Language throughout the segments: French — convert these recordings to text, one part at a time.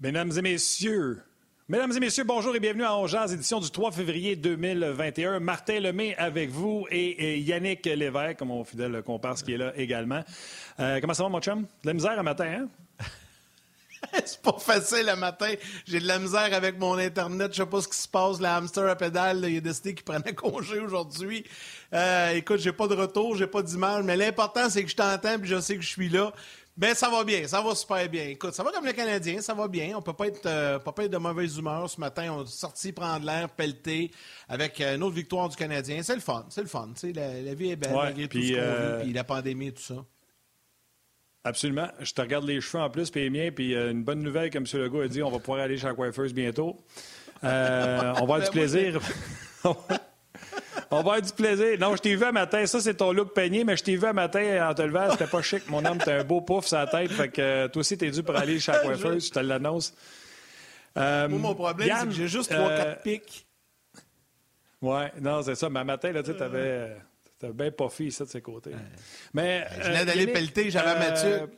Mesdames et messieurs, Mesdames et messieurs, bonjour et bienvenue à Ongeaz, édition du 3 février 2021. Martin Lemay avec vous et, Yannick Lévesque, mon fidèle comparse qui est là également. Euh, comment ça va, mon chum? De la misère à matin, hein? c'est pas facile le matin. J'ai de la misère avec mon Internet. Je sais pas ce qui se passe. Le hamster à pédale, il y a décidé qu'il prenait congé aujourd'hui. Euh, écoute, j'ai pas de retour, j'ai pas d'image, mais l'important, c'est que je t'entends et je sais que je suis là. Ben, ça va bien, ça va super bien. Écoute, ça va comme les Canadiens, ça va bien. On peut pas être, euh, pas être de mauvaise humeur ce matin. On est sorti prendre l'air, pelleter, avec euh, une autre victoire du Canadien. C'est le fun, c'est le fun. La, la, vie est belle, malgré tout ce qu'on euh, puis la pandémie et tout ça. Absolument. Je te regarde les cheveux en plus, puis les miens, puis une bonne nouvelle, comme M. Legault a dit, on va pouvoir aller chez la coiffeuse bientôt. on va avoir du ben plaisir. On va avoir du plaisir. Non, je t'ai vu un matin. Ça, c'est ton look peigné, mais je t'ai vu un matin en te levant. C'était pas chic. Mon homme, t'as un beau pouf sur la tête. Fait que euh, toi aussi, t'es dû pour aller chez la coiffeuse. Je te l'annonce. Euh, mon problème, c'est que j'ai juste 3-4 euh, pics. Ouais, non, c'est ça. Mais un matin, là, tu avais, avais bien puffy, ça, de ses côtés. Mais. Je venais d'aller pelleter, j'avais Mathieu.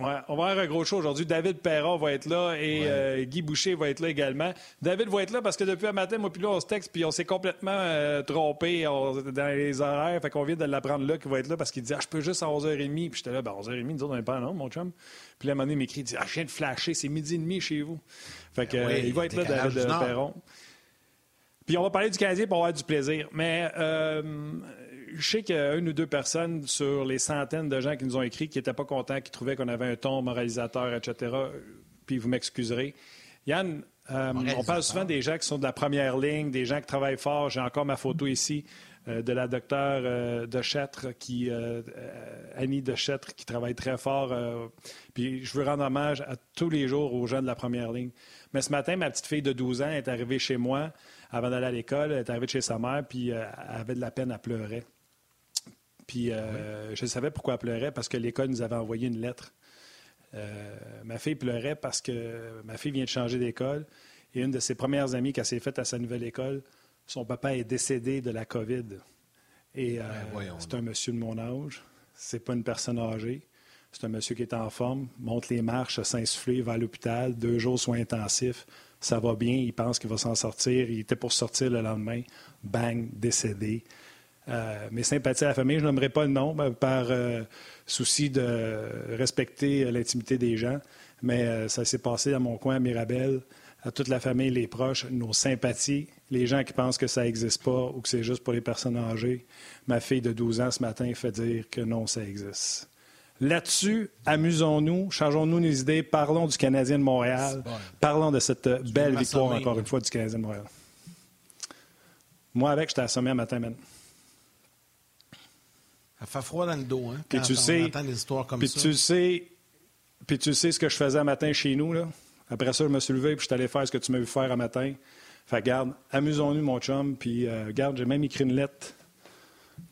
Ouais, on va avoir un gros show aujourd'hui. David Perron va être là et euh, Guy Boucher va être là également. David va être là parce que depuis un matin, moi puis là, on se texte puis on s'est complètement euh, trompé dans les horaires. Fait qu'on vient de l'apprendre là qu'il va être là parce qu'il dit Ah, je peux juste à 11h30. Puis j'étais là, ben 11h30, nous autres, on n'est pas non, mon chum. Puis là, un moment donné, il m'écrit, il dit Ah, je viens de flasher, c'est midi et demi chez vous. Fait que, ben il va être là, David Perron. Puis on va parler du Canadien pour avoir du plaisir. Mais euh, je sais qu'il y a une ou deux personnes sur les centaines de gens qui nous ont écrit qui n'étaient pas contents, qui trouvaient qu'on avait un ton moralisateur, etc. Puis vous m'excuserez. Yann, euh, on parle souvent des gens qui sont de la première ligne, des gens qui travaillent fort. J'ai encore ma photo ici euh, de la docteure euh, de qui, Annie de qui travaille très fort. puis je veux rendre hommage à tous les jours aux gens de la première ligne. Mais ce matin, ma petite fille de 12 ans est arrivée chez moi avant d'aller à l'école. Elle est arrivée chez sa mère, puis elle avait de la peine à pleurer. Puis euh, je savais pourquoi elle pleurait, parce que l'école nous avait envoyé une lettre. Euh, ma fille pleurait parce que ma fille vient de changer d'école et une de ses premières amies qu'elle s'est faite à sa nouvelle école, son papa est décédé de la COVID. Et euh, ben, c'est un monsieur de mon âge, c'est pas une personne âgée. C'est un monsieur qui est en forme, monte les marches, s'insuffler, va à l'hôpital, deux jours soins intensifs, ça va bien, il pense qu'il va s'en sortir, il était pour sortir le lendemain, bang, décédé. Euh, mes sympathies à la famille, je n'aimerais pas le nom ben, par euh, souci de respecter l'intimité des gens, mais euh, ça s'est passé dans mon coin à Mirabel, à toute la famille, les proches, nos sympathies, les gens qui pensent que ça n'existe pas ou que c'est juste pour les personnes âgées. Ma fille de 12 ans ce matin fait dire que non, ça existe. Là-dessus, amusons-nous, changeons-nous nos idées, parlons du Canadien de Montréal, parlons de cette belle victoire, encore une fois, du Canadien de Montréal. Moi, avec, je t'ai assommé un matin, même. Ça fait froid dans le dos, hein, puis tu sais, des histoires comme puis Tu sais, puis tu sais ce que je faisais un matin chez nous, là. Après ça, je me suis levé puis je suis allé faire ce que tu m'as vu faire un matin. Fait garde, amusons-nous, mon chum. Puis, euh, garde, j'ai même écrit une lettre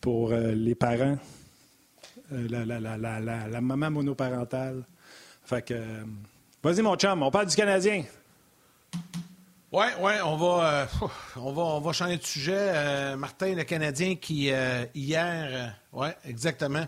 pour euh, les parents, euh, la, la, la, la, maman monoparentale. Fait que, vas-y, mon chum, on parle du Canadien. Oui, ouais, on va, on va, on va changer de sujet. Martin, le Canadien qui hier oui, exactement.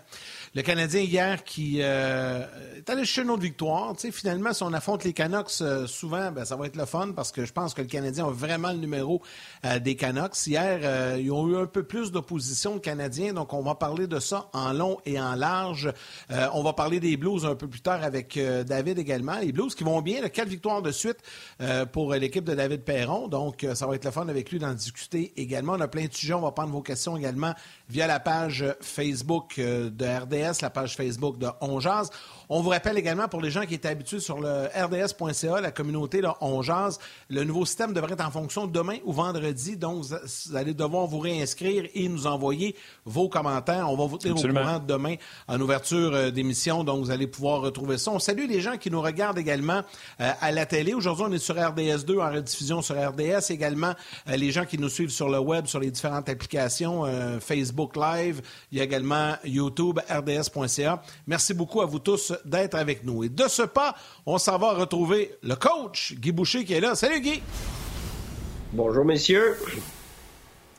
Le Canadien hier qui euh, est allé chercher une autre victoire. Finalement, si on affronte les Canucks, euh, souvent, ben, ça va être le fun parce que je pense que le Canadien a vraiment le numéro euh, des Canucks. Hier, ils ont eu un peu plus d'opposition, le Canadien, donc on va parler de ça en long et en large. on va parler des Blues un peu plus tard avec David également. Les Blues qui vont bien, quatre victoires de suite pour l'équipe de David Perron. Donc, ça va être le fun avec lui d'en discuter également. On a plein de sujets. On va prendre vos questions également via la page Facebook de RDS, la page Facebook de Onjaz. On vous rappelle également, pour les gens qui étaient habitués sur le rds.ca, la communauté, là, on jase, le nouveau système devrait être en fonction demain ou vendredi. Donc, vous allez devoir vous réinscrire et nous envoyer vos commentaires. On va vous tenir au courant demain en ouverture euh, d'émission. Donc, vous allez pouvoir retrouver ça. On salue les gens qui nous regardent également euh, à la télé. Aujourd'hui, on est sur RDS2 en rediffusion sur RDS. Également, euh, les gens qui nous suivent sur le web, sur les différentes applications, Facebook Live. Il y a également YouTube, rds.ca. Merci beaucoup à vous tous d'être avec nous. Et de ce pas, on s'en va retrouver le coach Guy Boucher qui est là. Salut Guy! Bonjour messieurs.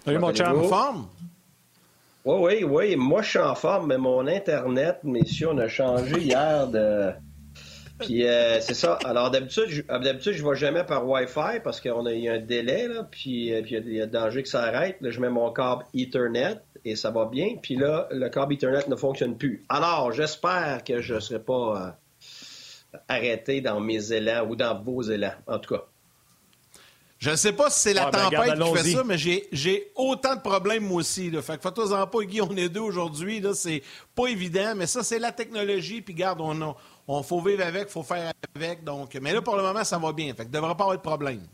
Salut mon chum. En forme? Oui, oui, oui. Moi, je suis en forme, mais mon Internet, messieurs, on a changé hier de. Puis euh, c'est ça. Alors d'habitude, je, d'habitude, je vais jamais par Wi-Fi parce qu'on a eu un délai, là, puis, euh, puis il y a danger que ça arrête. Là, je mets mon câble Ethernet et ça va bien. Puis là, le câble Ethernet ne fonctionne plus. Alors, j'espère que je ne serai pas euh, arrêté dans mes élans ou dans vos élans, en tout cas. Je ne sais pas si c'est la ah, ben, tempête qui fait ça, mais j'ai autant de problèmes moi aussi. Là. Fait que faites-en pas, Guy, on est deux aujourd'hui. C'est pas évident, mais ça, c'est la technologie. Puis garde, on, on, faut vivre avec, il faut faire avec. Donc, mais là, pour le moment, ça va bien. Fait que devrait pas avoir de problème.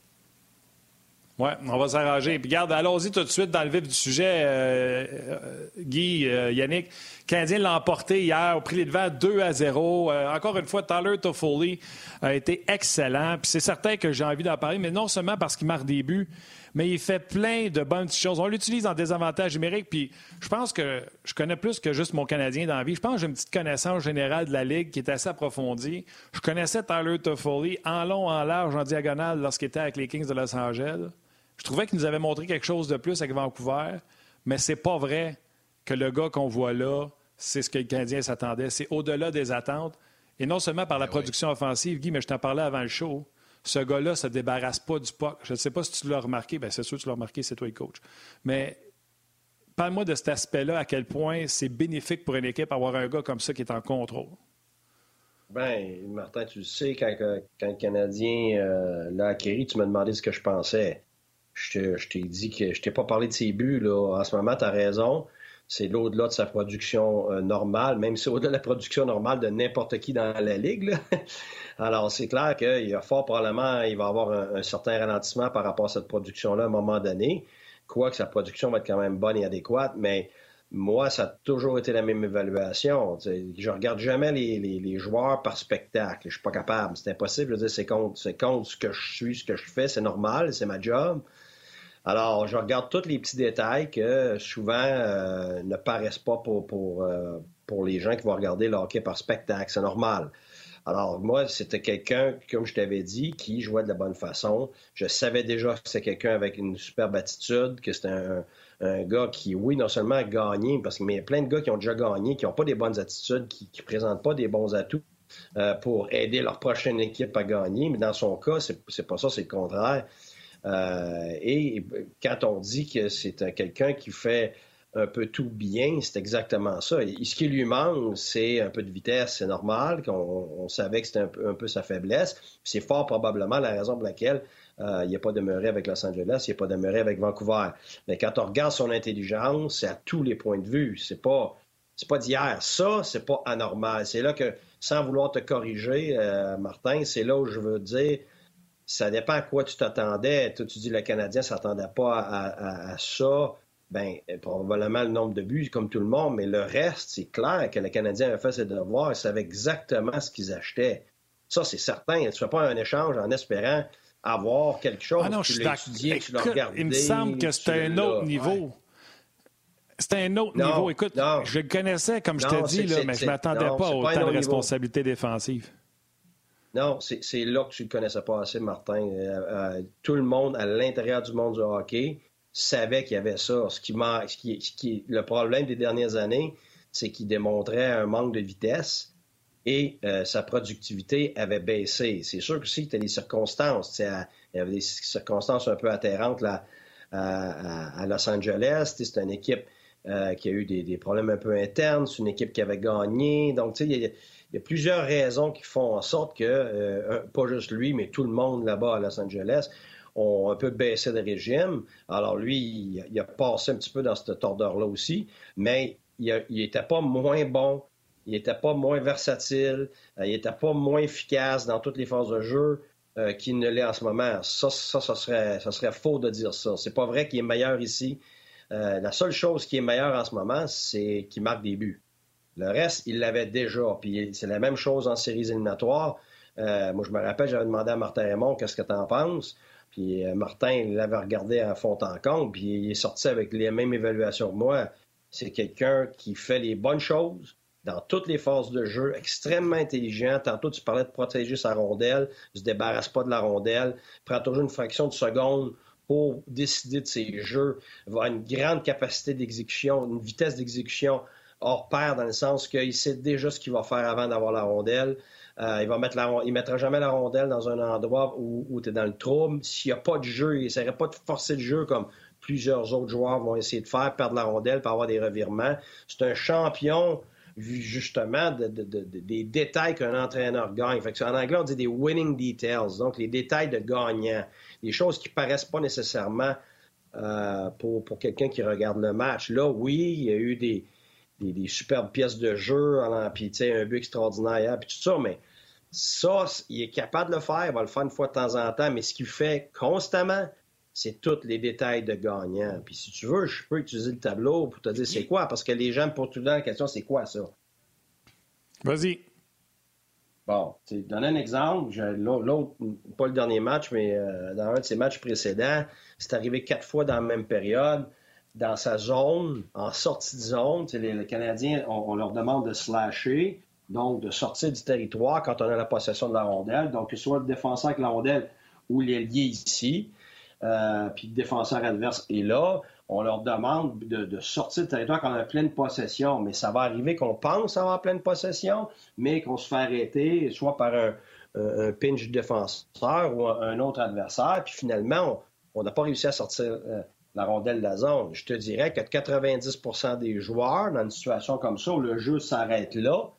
Oui, on va s'arranger. Puis garde, allons-y tout de suite dans le vif du sujet. Euh, euh, Guy, euh, Yannick, le Canadien l'a emporté hier au prix des devants 2 à 0. encore une fois, Tyler Toffoli a été excellent. Puis c'est certain que j'ai envie d'en parler, mais non seulement parce qu'il marque des buts, mais il fait plein de bonnes choses. On l'utilise en désavantage numérique. Puis je pense que je connais plus que juste mon Canadien dans la vie. Je pense que j'ai une petite connaissance générale de la Ligue qui est assez approfondie. Je connaissais Tyler Toffoli en long, en large, en diagonale lorsqu'il était avec les Kings de Los Angeles. Je trouvais qu'il nous avait montré quelque chose de plus avec Vancouver, mais c'est pas vrai que le gars qu'on voit là, c'est ce que le Canadien s'attendait. C'est au-delà des attentes. Et non seulement par la ben production offensive, Guy, mais je t'en parlais avant le show. Ce gars-là ne se débarrasse pas du puck. Je ne sais pas si tu l'as remarqué. Bien, c'est sûr que tu l'as remarqué, c'est toi le coach. Mais parle-moi de cet aspect-là, à quel point c'est bénéfique pour une équipe avoir un gars comme ça qui est en contrôle. Ben, Martin, tu le sais, quand, le Canadien euh, l'a acquis, tu m'as demandé ce que je pensais. Je t'ai dit que je t'ai pas parlé de ses buts. Là. En ce moment, tu as raison. C'est l'au-delà de sa production euh, normale, même si c'est au-delà de la production normale de n'importe qui dans la Ligue. Alors, c'est clair qu'il y a fort probablement, il va avoir un, certain ralentissement par rapport à cette production-là à un moment donné. Quoique sa production va être quand même bonne et adéquate, mais moi, ça a toujours été la même évaluation. je regarde jamais les, joueurs par spectacle. Je suis pas capable. C'est impossible. Je c'est contre, ce que je suis, ce que je fais. C'est normal, c'est ma job. Alors, je regarde tous les petits détails que souvent euh, ne paraissent pas pour, pour, euh, pour les gens qui vont regarder le hockey par spectacle. C'est normal. Alors, moi, c'était quelqu'un, comme je t'avais dit, qui jouait de la bonne façon. Je savais déjà que c'était quelqu'un avec une superbe attitude, que c'était un, gars qui, oui, non seulement a gagné, parce qu'il y a plein de gars qui ont déjà gagné, qui n'ont pas des bonnes attitudes, qui ne présentent pas des bons atouts euh, pour aider leur prochaine équipe à gagner. Mais dans son cas, c'est pas ça, c'est le contraire. Euh, et quand on dit que c'est quelqu'un qui fait un peu tout bien, c'est exactement ça. Ce qui lui manque, c'est un peu de vitesse, c'est normal, qu'on savait que c'était un, peu, sa faiblesse. C'est fort probablement la raison pour laquelle euh, il n'a pas demeuré avec Los Angeles, il n'a pas demeuré avec Vancouver. Mais quand on regarde son intelligence, c'est à tous les points de vue. C'est pas, c'est pas d'hier. Ça, c'est pas anormal. C'est là que, sans vouloir te corriger, euh, Martin, c'est là où je veux dire, ça dépend à quoi tu t'attendais. Toi, tu dis le Canadien ne s'attendait pas à, ça. Ben, probablement le nombre de buts, comme tout le monde, mais le reste, c'est clair que le Canadien avait fait ses devoirs, il savait exactement ce qu'ils achetaient. Ça, c'est certain. Tu ne fais pas un échange en espérant avoir quelque chose. Ah non, je suis d'accord. Il me semble que c'était un autre niveau. C'était un autre niveau. Écoute, je le connaissais, comme je t'ai dit, là, mais je ne m'attendais pas à autant de responsabilités défensives. Non, c'est là que tu ne connaissais pas assez, Martin. Euh, euh, tout le monde à l'intérieur du monde du hockey savait qu'il y avait ça. Ce qui, le problème des dernières années, c'est qu'il démontrait un manque de vitesse et euh, sa productivité avait baissé. C'est sûr que si tu as des circonstances. Il y avait des circonstances un peu atterrantes à, Los Angeles. C'est une équipe qui a eu des, des, problèmes un peu internes. C'est une équipe qui avait gagné. Donc, tu sais, il y a plusieurs raisons qui font en sorte que, euh, pas juste lui, mais tout le monde là-bas à Los Angeles, ont un peu baissé de régime. Alors lui, il, a passé un petit peu dans cette tordeur-là aussi, mais il n'était pas moins bon il n'était pas moins versatile, euh, il n'était pas moins efficace dans toutes les phases de jeu euh, qu'il ne l'est en ce moment. Ça, ça, serait, ça serait faux de dire ça. C'est pas vrai qu'il est meilleur ici. La seule chose qui est meilleure en ce moment, c'est qu'il marque des buts. Le reste, il l'avait déjà. Puis c'est la même chose en séries éliminatoires. moi, je me rappelle, j'avais demandé à Martin Raymond qu'est-ce que tu en penses. Puis Martin l'avait regardé à fond en compte, puis il est sorti avec les mêmes évaluations que moi. C'est quelqu'un qui fait les bonnes choses, dans toutes les phases de jeu, extrêmement intelligent. Tantôt, tu parlais de protéger sa rondelle, ne se débarrasse pas de la rondelle, prend toujours une fraction de seconde pour décider de ses jeux, va une grande capacité d'exécution, une vitesse d'exécution hors pair dans le sens qu'il sait déjà ce qu'il va faire avant d'avoir la rondelle. Euh, il va mettre la, il mettra jamais la rondelle dans un endroit où, tu es dans le trouble. S'il n'y a pas de jeu, il n'essaierait pas de forcer le jeu comme plusieurs autres joueurs vont essayer de faire, perdre la rondelle pour avoir des revirements. C'est un champion justement des détails qu'un entraîneur gagne. en anglais, on dit des winning details, donc les détails de gagnant, des choses qui paraissent pas nécessairement euh, pour, quelqu'un qui regarde le match. Là, oui, il y a eu des, superbes pièces de jeu, puis un but extraordinaire, puis tout ça, mais ça, il est capable de le faire, il va le faire une fois de temps en temps, mais ce qu'il fait constamment, c'est tous les détails de gagnant. Puis si tu veux, je peux utiliser le tableau pour te dire c'est quoi, parce que les gens pour tout le temps la question, c'est quoi ça? Vas-y. Bon, tu donner un exemple. L'autre, pas le dernier match, mais euh, dans un de ses matchs précédents, c'est arrivé quatre fois dans la même période, dans sa zone, en sortie de zone. Les, Canadiens, on, leur demande de slasher, donc de sortir du territoire quand on a la possession de la rondelle. Donc, que ce soit le défenseur avec la rondelle ou l'ailier ici. Euh, puis le défenseur adverse est là, on leur demande de, sortir du territoire quand on a pleine possession. Mais ça va arriver qu'on pense avoir pleine possession, mais qu'on se fait arrêter, soit par un, pinch défenseur ou un, autre adversaire, puis finalement, on n'a pas réussi à sortir euh, la rondelle de la zone. Je te dirais que 90% des joueurs, dans une situation comme ça, où le jeu s'arrête là,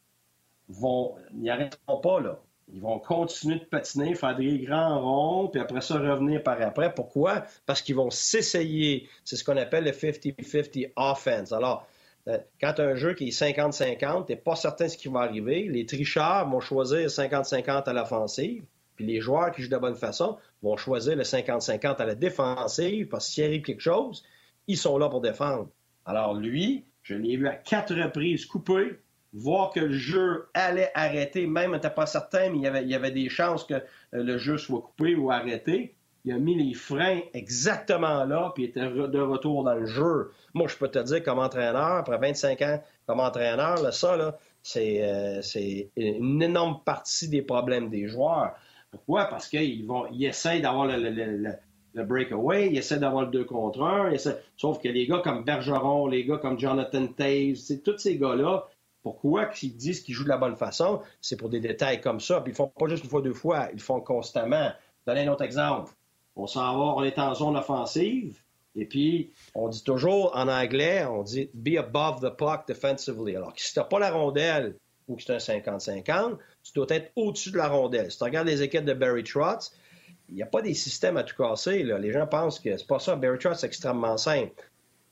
vont, n'y arrêteront pas là. Ils vont continuer de patiner, faire des grands ronds, puis après ça revenir par après. Pourquoi? Parce qu'ils vont s'essayer. C'est ce qu'on appelle le 50-50 offense. Alors, euh, quand un jeu qui est 50-50, tu n'es pas certain ce qui va arriver. Les tricheurs vont choisir 50-50 à l'offensive, puis les joueurs qui jouent de bonne façon vont choisir le 50-50 à la défensive, parce que s'il arrive quelque chose, ils sont là pour défendre. Alors lui, je l'ai vu à quatre reprises couper, voir que le jeu allait arrêter, même n'était pas certain, mais il y, avait, des chances que euh, le jeu soit coupé ou arrêté. Il a mis les freins exactement là, puis il était de retour dans le jeu. Moi, je peux te dire, comme entraîneur, après 25 ans comme entraîneur, ça, euh, c'est une énorme partie des problèmes des joueurs. Pourquoi? Parce qu'ils vont, ils essayent d'avoir le, le, le, breakaway, ils essaient d'avoir le 2 contre 1, sauf que les gars comme Bergeron, les gars comme Jonathan Taves, tous ces gars-là, pourquoi qu'ils disent qu'ils jouent de la bonne façon? C'est pour des détails comme ça. Puis ils font pas juste une fois, deux fois, ils font constamment. Donner un autre exemple. On s'en va, on est en zone offensive, et puis on dit toujours en anglais, on dit be above the puck defensively. Alors si tu pas la rondelle ou que c'est un 50-50, tu dois être au-dessus de la rondelle. Si tu regardes les équipes de Barry Trotz, il n'y a pas des systèmes à tout casser. Les gens pensent que c'est pas ça. Barry Trotz, c'est extrêmement simple.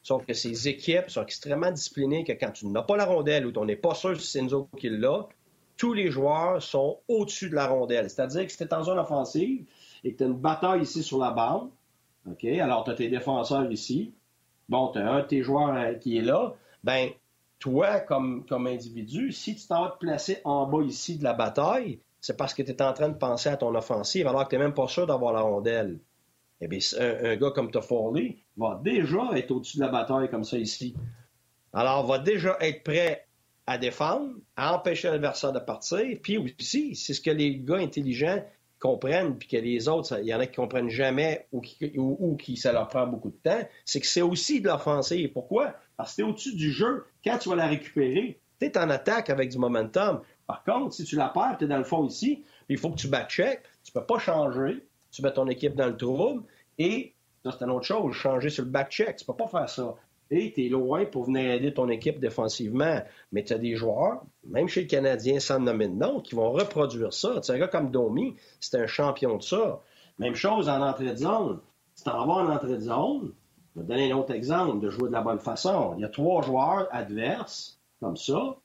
Sauf que ces équipes sont extrêmement disciplinées que quand tu n'as pas la rondelle ou tu n'est pas sûr si c'est nous autres qui l'a, tous les joueurs sont au-dessus de la rondelle. C'est-à-dire que si tu es en zone offensive et que tu as une bataille ici sur la bande, OK, alors tu as tes défenseurs ici, bon, tu as un de tes joueurs euh, qui est là, ben toi, comme, individu, si tu t'en vas te placer en bas ici de la bataille, c'est parce que tu es en train de penser à ton offensive alors que tu n'es même pas sûr d'avoir la rondelle eh bien, un, gars comme Toffoli va déjà être au-dessus de la bataille comme ça ici. Alors, va déjà être prêt à défendre, à empêcher l'adversaire de partir. Puis aussi, c'est ce que les gars intelligents comprennent, puis que les autres, il y en a qui comprennent jamais ou qui, ou, qui ça leur prend beaucoup de temps, c'est que c'est aussi de l'offensive. Pourquoi? Parce que tu es au-dessus du jeu. Quand tu vas la récupérer, tu es en attaque avec du momentum. Par contre, si tu la perds, tu es dans le fond ici, il faut que tu back-check. Tu peux pas changer tu mets ton équipe dans le trouble et ça, c'est une autre chose, changer sur le back-check. Tu peux pas faire ça. Tu es loin pour venir aider ton équipe défensivement. Mais tu as des joueurs, même chez le Canadien, sans nommer de nom, qui vont reproduire ça. Tu un gars comme Domi, c'est un champion de ça. Même chose en entrée de zone. Si tu en vas en entrée de zone, je vais te donner un autre exemple de jouer de la bonne façon. Il y a trois joueurs adverses, comme ça,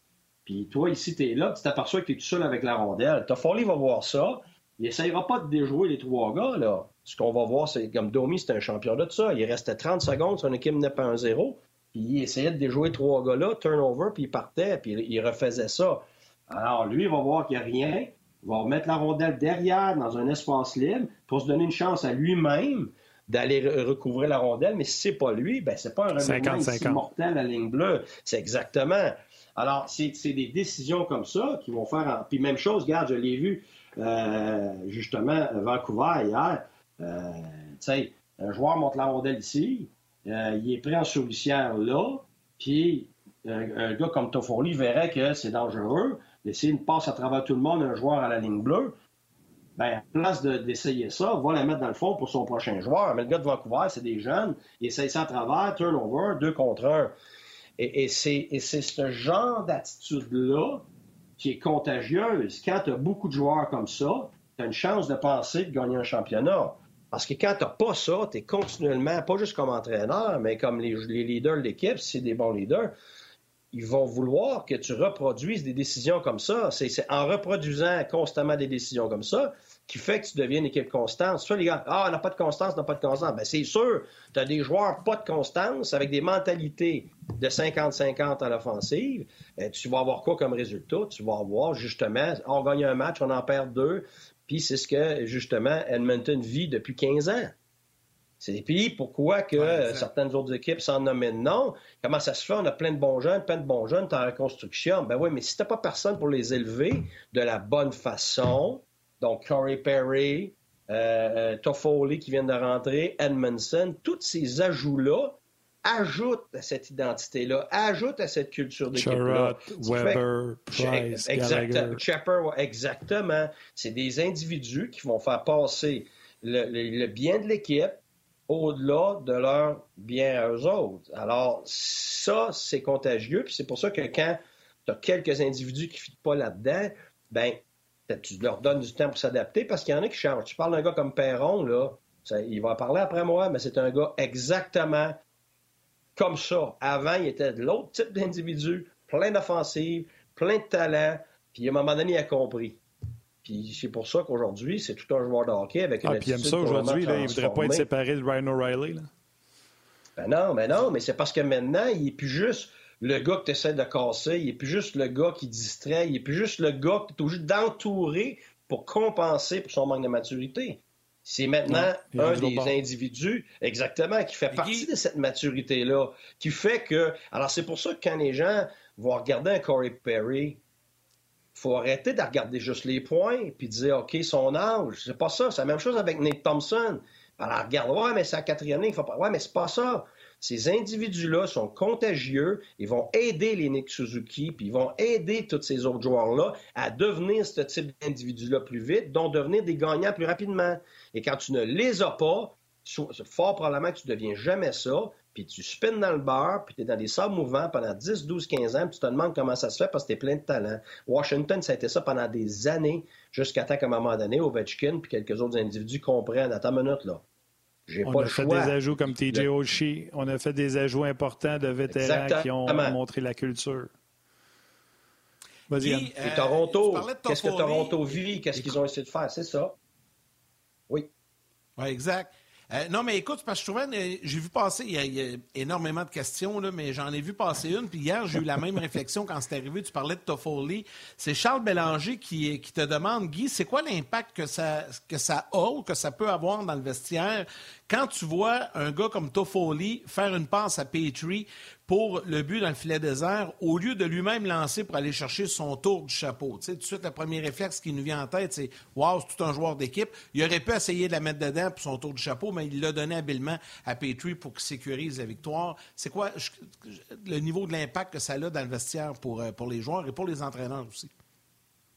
Puis toi, ici, tu es là, tu t'aperçois que tu es tout seul avec la rondelle. Toffoli va voir ça. Il essayera pas de déjouer les trois gars, là. Ce qu'on va voir, c'est comme Domi, c'est un champion de ça. Il restait 30 secondes, son équipe n'est pas un 0 Puis il essayait de déjouer trois gars-là, turnover, puis il partait, puis il refaisait ça. Alors, lui, il va voir qu'il n'y a rien. Il va remettre la rondelle derrière dans un espace libre pour se donner une chance à lui-même d'aller recouvrir la rondelle. Mais si c'est pas lui, ben c'est pas un revirement mortel à la ligne bleue. C'est exactement. Alors, c'est des décisions comme ça qui vont faire. Puis même chose, regarde, je l'ai vu euh, justement Vancouver hier. Euh, tu sais, un joueur monte la rondelle ici, euh, il est pris en souricière là, puis un gars comme Toffoli verrait que c'est dangereux d'essayer une passe à travers tout le monde, un joueur à la ligne bleue, ben, à place d'essayer ça, va la mettre dans le fond pour son prochain joueur. Mais le gars de Vancouver, c'est des jeunes, il essaye ça à travers, turnover, deux contre un. Et, et c'est ce genre d'attitude-là qui est contagieuse. Quand tu as beaucoup de joueurs comme ça, tu as une chance de penser de gagner un championnat. Parce que quand tu n'as pas ça, tu es continuellement, pas juste comme entraîneur, mais comme les, leaders de l'équipe, si c'est des bons leaders, ils vont vouloir que tu reproduises des décisions comme ça. C'est en reproduisant constamment des décisions comme ça qui fait que tu deviens une équipe constante. Ça, les gars, ah, on n'a pas de constance, on n'a pas de constance. Ben, c'est sûr, tu as des joueurs pas de constance avec des mentalités de 50-50 à l'offensive. Euh, tu vas avoir quoi comme résultat? Tu vas avoir justement, on gagne un match, on en perd deux. Puis c'est ce que, justement, Edmonton vit depuis 15 ans. C'est puis pourquoi que certaines autres équipes s'en nomment non? Comment ça se fait? On a plein de bons jeunes, plein de bons jeunes, t'es en reconstruction. Ben oui, mais si t'as pas personne pour les élever de la bonne façon, donc Corey Perry, euh, euh, Toffoli qui vient de rentrer, Edmondson, tous ces ajouts-là ajoutent à cette identité-là, ajoutent à cette culture d'équipe-là. Weber, Price, exactement, exactement. C'est des individus qui vont faire passer le bien de l'équipe au-delà de leur bien à eux autres. Alors, ça, c'est contagieux, puis c'est pour ça que quand tu as quelques individus qui ne fitent pas là-dedans, ben tu leur donnes du temps pour s'adapter parce qu'il y en a qui changent. Tu parles d'un gars comme Perron, là, il va parler après moi, mais c'est un gars exactement comme ça. Avant, il était de l'autre type d'individu, plein d'offensives, plein de talent, puis à un moment donné, il a compris. Puis c'est pour ça qu'aujourd'hui, c'est tout un joueur de hockey avec une ah, puis il aime ça aujourd'hui, il ne voudrait pas être séparé de Ryan O'Reilly. Ben non, mais non, mais c'est parce que maintenant, il n'est plus juste le gars que tu essaies de casser, il n'est plus juste le gars qui distrait, il n'est plus juste le gars que tu es obligé d'entourer pour compenser pour son manque de maturité. C'est maintenant un des individus, exactement, qui fait partie de cette maturité-là, qui fait que... Alors c'est pour ça que quand les gens vont regarder un Corey Perry, faut arrêter de regarder juste les points puis de dire, OK, son âge. C'est pas ça. C'est la même chose avec Nate Thompson. Alors, regarde, ouais, mais c'est la quatrième année, il faut pas. Ouais, mais c'est pas ça. Ces individus-là sont contagieux. Ils vont aider les Nick Suzuki, puis ils vont aider tous ces autres joueurs-là à devenir ce type d'individus-là plus vite, donc devenir des gagnants plus rapidement. Et quand tu ne les as pas, fort probablement que tu ne deviens jamais ça, puis tu spins dans le beurre, puis tu es dans des sables mouvants pendant 10, 12, 15 ans, puis tu te demandes comment ça se fait parce que tu es plein de talent. Washington, ça a été ça pendant des années, jusqu'à temps qu'à un moment donné, Ovechkin puis quelques autres individus comprennent, attends une minute, là. J'ai pas le choix. On a fait des ajouts comme TJ Oshie. On a fait des ajouts importants de vétérans qui ont montré la culture. Vas-y, Et Toronto, qu'est-ce que Toronto vit? Qu'est-ce qu'ils ont essayé de faire? C'est ça. Oui. Oui, exact. Euh, non, mais écoute, parce que je trouvais, euh, j'ai vu passer, il y, a, énormément de questions, là, mais j'en ai vu passer une. Puis hier, j'ai eu la même réflexion quand c'est arrivé. Tu parlais de Toffoli. C'est Charles Bélanger qui, qui te demande, Guy, c'est quoi l'impact que ça, que ça a ou que ça peut avoir dans le vestiaire quand tu vois un gars comme Toffoli faire une passe à Petrie pour le but dans le filet désert, au lieu de lui-même lancer pour aller chercher son tour du chapeau. Tu sais, tout de suite, le premier réflexe qui nous vient en tête, c'est Waouh, c'est tout un joueur d'équipe. Il aurait pu essayer de la mettre dedans pour son tour du chapeau, mais il l'a donné habilement à Petrie pour qu'il sécurise la victoire. C'est quoi le niveau de l'impact que ça a dans le vestiaire pour, euh, pour les joueurs et pour les entraîneurs aussi?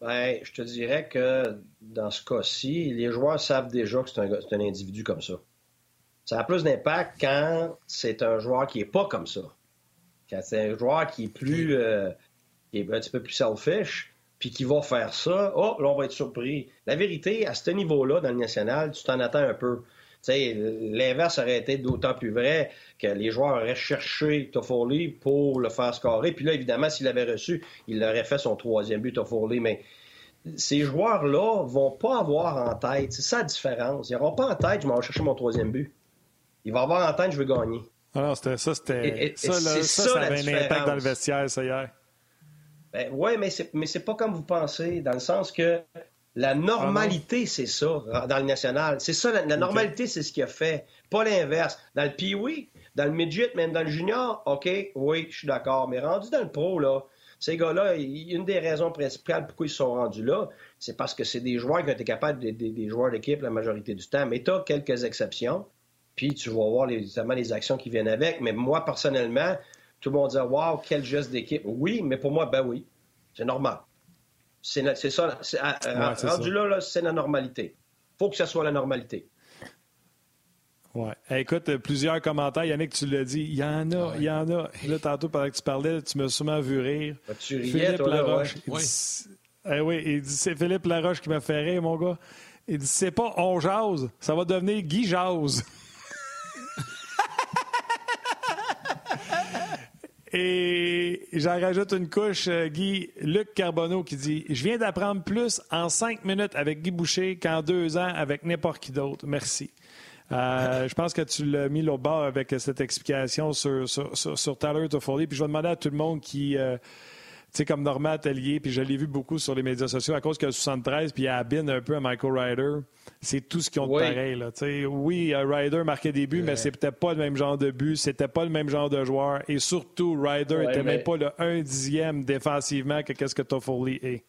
Bien, je te dirais que dans ce cas-ci, les joueurs savent déjà que c'est un, un individu comme ça. Ça a plus d'impact quand c'est un joueur qui n'est pas comme ça. Quand c'est un joueur qui est plus euh, qui est un petit peu plus selfish, puis qui va faire ça, oh, là, on va être surpris. La vérité, à ce niveau-là, dans le national, tu t'en attends un peu. L'inverse aurait été d'autant plus vrai que les joueurs auraient cherché Toffoli pour le faire scorer. Puis là, évidemment, s'il l'avait reçu, il aurait fait son troisième but, Toffoli. Mais ces joueurs-là vont pas avoir en tête, c'est ça la différence. Ils n'auront pas en tête, je m'en vais chercher mon troisième but. Ils vont avoir en tête, je veux gagner. Alors, ah c'était ça, c'était. Ça, ça, ça, avait un impact dans le vestiaire, ça, hier. Ben, oui, mais c'est, mais c'est pas comme vous pensez, dans le sens que la normalité, ah c'est ça, dans le national. C'est ça, la, normalité, c'est ce qu'il a fait, pas l'inverse. Dans le pee dans le midget, même dans le junior, OK, oui, je suis d'accord. Mais rendu dans le pro, là, ces gars-là, une des raisons principales pourquoi ils sont rendus là, c'est parce que c'est des joueurs qui ont été capables, des, des joueurs d'équipe la majorité du temps. Mais tu as quelques exceptions, puis tu vas voir les, les actions qui viennent avec. Mais moi, personnellement, tout le monde dit Waouh, quel geste d'équipe. Oui, mais pour moi, ben oui. C'est normal. C'est ça. rendu là, c'est la normalité. faut que ce soit la normalité. Ouais. écoute, plusieurs commentaires. Yannick, tu l'as dit. Il y en a, il y en a. Là, tantôt, pendant que tu parlais, tu m'as sûrement vu rire. Tu riais, Philippe Laroche. oui. Eh oui, il dit c'est Philippe Laroche qui m'a fait rire, mon gars. Il dit c'est pas on jase, ça va devenir Guy jase. Et j'en rajoute une couche, euh, Guy, Luc Carbonneau qui dit Je viens d'apprendre plus en cinq minutes avec Guy Boucher qu'en deux ans avec n'importe qui d'autre. Merci. Euh, je pense que tu l'as mis au bord avec cette explication sur, sur, sur, Tyler Toffoli. Puis je vais demander à tout le monde qui. Euh, sais, comme Normand Atelier, puis je l'ai vu beaucoup sur les médias sociaux à cause qu'il a 73, puis il a abîme un peu à Michael Ryder. C'est tout ce qui ont de pareil. Là. Oui, Ryder marquait des buts, mais c'était pas le même genre de but, c'était pas le même genre de joueur. Et surtout, Ryder n'était même pas le 1 dixième défensivement que qu'est-ce que Toffoli est.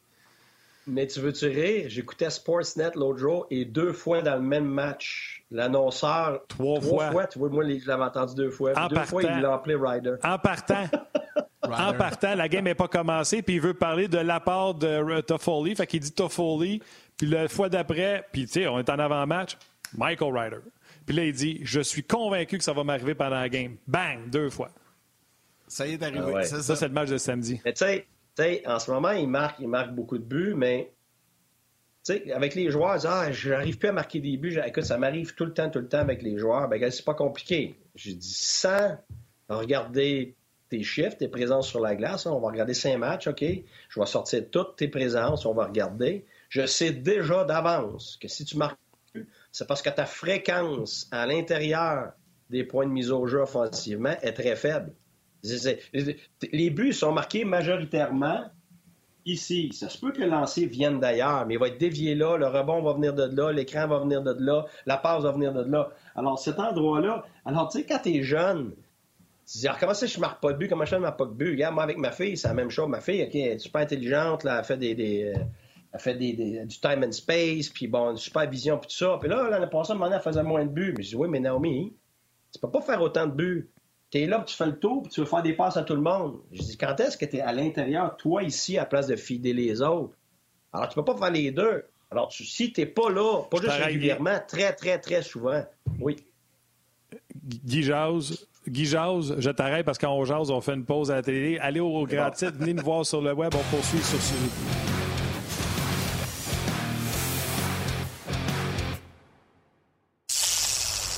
Mais tu veux-tu rire? J'écoutais Sportsnet l'autre jour et deux fois dans le même match, l'annonceur. Trois, fois. Tu vois, moi, je l'avais entendu deux fois. deux fois, il l'a appelé Ryder. En partant. En partant, la game n'est pas commencée, puis il veut parler de l'apport de Toffoli. Fait qu'il dit Toffoli, puis la fois d'après, puis tu sais, on est en avant-match, Michael Ryder. Puis là, il dit Je suis convaincu que ça va m'arriver pendant la game. Bang, deux fois. Ça y est arrivé. Ah ça, c'est le match de samedi. Mais tu sais, en ce moment, il marque, marque beaucoup de buts, mais avec les joueurs, ah, je n'arrive plus à marquer des buts. Écoute, ça m'arrive tout le temps, tout le temps avec les joueurs. Ben, c'est pas compliqué. Je dis sans regarder tes chiffres, tes présences sur la glace. On va regarder cinq matchs, OK? Je vais sortir toutes tes présences, on va regarder. Je sais déjà d'avance que si tu marques c'est parce que ta fréquence à l'intérieur des points de mise au jeu offensivement est très faible. Les buts sont marqués majoritairement ici. Ça se peut que le lancer vienne d'ailleurs, mais il va être dévié là, le rebond va venir de là, l'écran va venir de là, la passe va venir de là. Alors, cet endroit-là, alors, tu sais, quand tu es jeune, tu dis, alors, comment ça, je marque pas de but? Comment je ne marque pas de but? Regarde, moi, avec ma fille, c'est la même chose. Ma fille, OK, elle est super intelligente, là, elle fait des, des euh, elle fait des, du time and space, puis bon, une super vision, puis tout ça. Puis là, l'année passée, elle faisait moins de buts. Mais je dis, oui, mais Naomi, tu peux pas faire autant de buts. Tu es là, tu fais le tour, puis tu veux faire des passes à tout le monde. Je dis, quand est-ce que tu es à l'intérieur, toi, ici, à place de fider les autres? Alors, tu peux pas faire les deux. Alors, tu, si tu n'es pas là, pas juste régulièrement, très, très, très souvent, oui. Guy Jazz, Guy Jazz, je t'arrête parce qu'en Jazz, on fait une pause à la télé. Allez au grand titre, venez nous voir sur le web, on poursuit sur ce